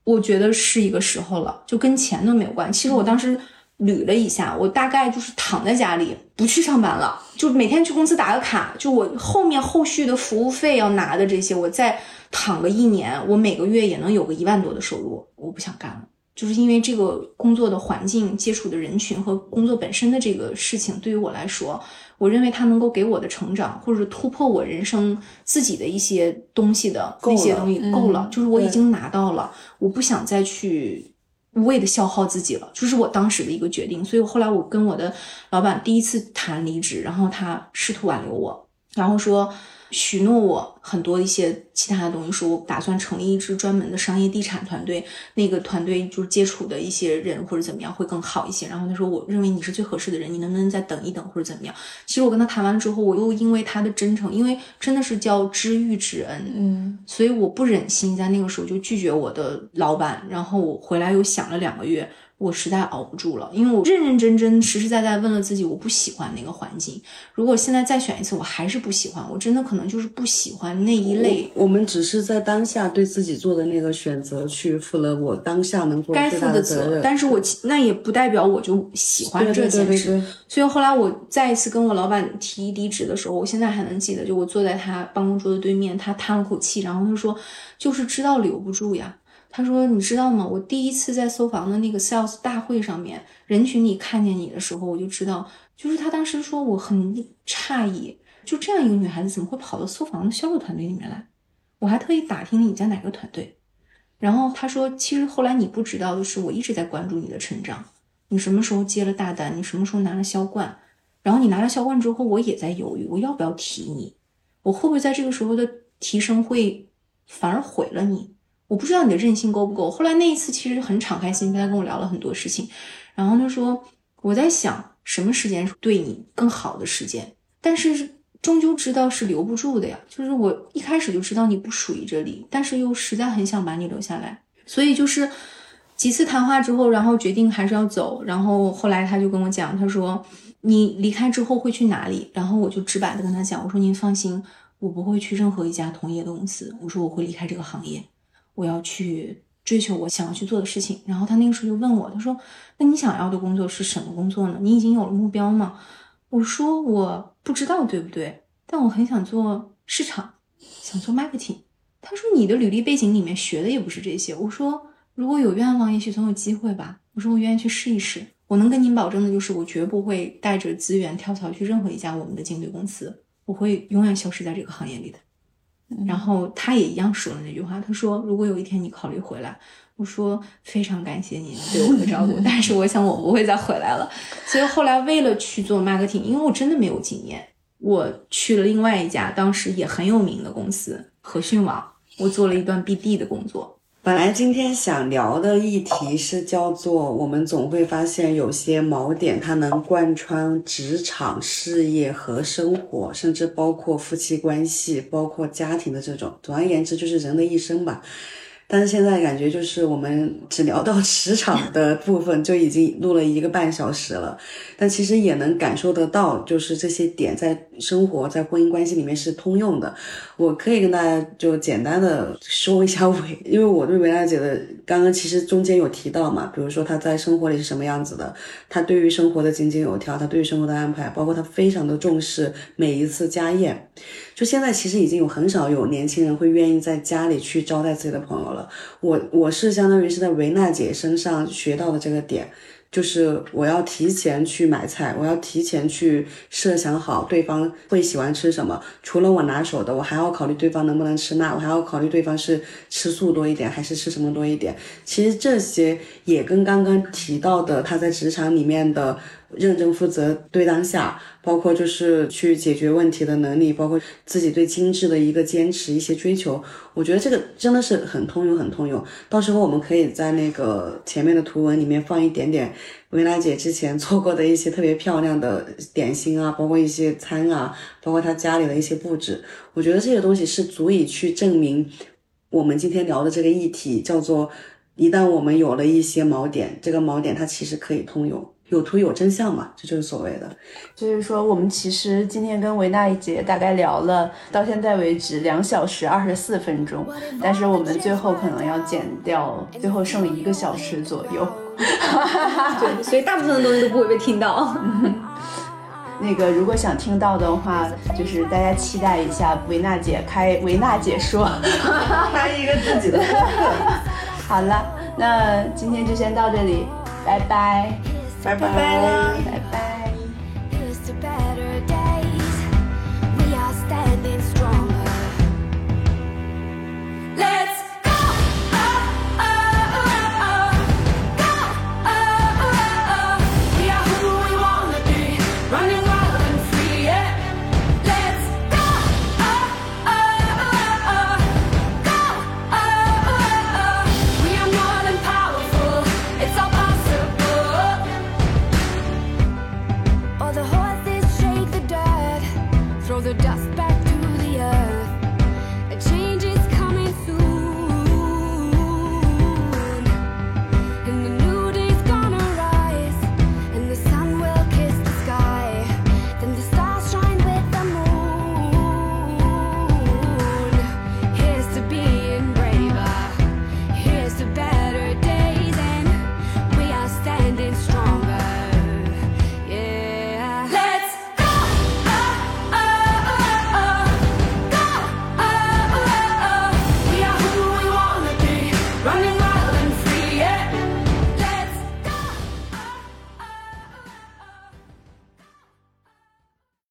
Speaker 3: 我觉得是一个时候了，就跟钱都没有关。其实我当时捋了一下，我大概就是躺在家里不去上班了，就每天去公司打个卡，就我后面后续的服务费要拿的这些，我再躺个一年，我每个月也能有个一万多的收入。我不想干了。就是因为这个工作的环境、接触的人群和工作本身的这个事情，对于我来说，我认为它能够给我的成长，或者突破我人生自己的一些东西的那些东西够了。就是我已经拿到了，我不想再去无谓的消耗自己了。就是我当时的一个决定。所以后来我跟我的老板第一次谈离职，然后他试图挽留我，然后说。许诺我很多一些其他的东西，说我打算成立一支专门的商业地产团队，那个团队就是接触的一些人或者怎么样会更好一些。然后他说，我认为你是最合适的人，你能不能再等一等或者怎么样？其实我跟他谈完之后，我又因为他的真诚，因为真的是叫知遇之恩，
Speaker 1: 嗯，
Speaker 3: 所以我不忍心在那个时候就拒绝我的老板。然后我回来又想了两个月。我实在熬不住了，因为我认认真真、实实在在问了自己，我不喜欢那个环境。如果现在再选一次，我还是不喜欢，我真的可能就是不喜欢那一类。
Speaker 2: 我们只是在当下对自己做的那个选择，去负了我当下能做
Speaker 3: 该负的责任。但是我那也不代表我就喜欢这件事。所以后来我再一次跟我老板提离职的时候，我现在还能记得，就我坐在他办公桌的对面，他叹了口气，然后他说：“就是知道留不住呀。”他说：“你知道吗？我第一次在搜房的那个 sales 大会上面，人群里看见你的时候，我就知道，就是他当时说我很诧异，就这样一个女孩子怎么会跑到搜房的销售团队里面来？我还特意打听你在哪个团队。然后他说，其实后来你不知道的是，我一直在关注你的成长。”你什么时候接了大单？你什么时候拿了销冠？然后你拿了销冠之后，我也在犹豫，我要不要提你？我会不会在这个时候的提升会反而毁了你？我不知道你的韧性够不够。后来那一次其实很敞开心扉，他跟我聊了很多事情。然后他说，我在想什么时间是对你更好的时间，但是终究知道是留不住的呀。就是我一开始就知道你不属于这里，但是又实在很想把你留下来，所以就是几次谈话之后，然后决定还是要走。然后后来他就跟我讲，他说你离开之后会去哪里？然后我就直白的跟他讲，我说您放心，我不会去任何一家同业的公司。我说我会离开这个行业。我要去追求我想要去做的事情，然后他那个时候就问我，他说：“那你想要的工作是什么工作呢？你已经有了目标吗？”我说：“我不知道，对不对？但我很想做市场，想做 marketing。”他说：“你的履历背景里面学的也不是这些。”我说：“如果有愿望，也许总有机会吧。”我说：“我愿意去试一试。我能跟您保证的就是，我绝不会带着资源跳槽去任何一家我们的竞对公司，我会永远消失在这个行业里的。”然后他也一样说了那句话，他说：“如果有一天你考虑回来，我说非常感谢您对我的照顾，但是我想我不会再回来了。”所以后来为了去做 marketing，因为我真的没有经验，我去了另外一家当时也很有名的公司和讯网，我做了一段 BD 的工作。
Speaker 2: 本来今天想聊的议题是叫做，我们总会发现有些锚点，它能贯穿职场、事业和生活，甚至包括夫妻关系、包括家庭的这种。总而言之，就是人的一生吧。但是现在感觉就是我们只聊到 职场的部分就已经录了一个半小时了，但其实也能感受得到，就是这些点在生活在婚姻关系里面是通用的。我可以跟大家就简单的说一下维，因为我对维娜姐的刚刚其实中间有提到嘛，比如说她在生活里是什么样子的，她对于生活的井井有条，她对于生活的安排，包括她非常的重视每一次家宴。就现在其实已经有很少有年轻人会愿意在家里去招待自己的朋友了。我我是相当于是在维娜姐身上学到的这个点，就是我要提前去买菜，我要提前去设想好对方会喜欢吃什么。除了我拿手的，我还要考虑对方能不能吃辣，我还要考虑对方是吃素多一点还是吃什么多一点。其实这些也跟刚刚提到的他在职场里面的。认真负责对当下，包括就是去解决问题的能力，包括自己对精致的一个坚持、一些追求，我觉得这个真的是很通用、很通用。到时候我们可以在那个前面的图文里面放一点点维娜姐之前做过的一些特别漂亮的点心啊，包括一些餐啊，包括她家里的一些布置。我觉得这些东西是足以去证明我们今天聊的这个议题，叫做一旦我们有了一些锚点，这个锚点它其实可以通用。有图有真相嘛，这就是所谓的。
Speaker 1: 就是说，我们其实今天跟维娜姐大概聊了，到现在为止两小时二十四分钟，但是我们最后可能要剪掉，最后剩一个小时左右。
Speaker 3: 对，所以大部分的东西都不会被听到。
Speaker 1: 那个，如果想听到的话，就是大家期待一下维娜姐开维娜姐说，
Speaker 2: 开一个自己的。
Speaker 1: 好了，那今天就先到这里，拜拜。
Speaker 2: 拜拜
Speaker 1: 拜拜。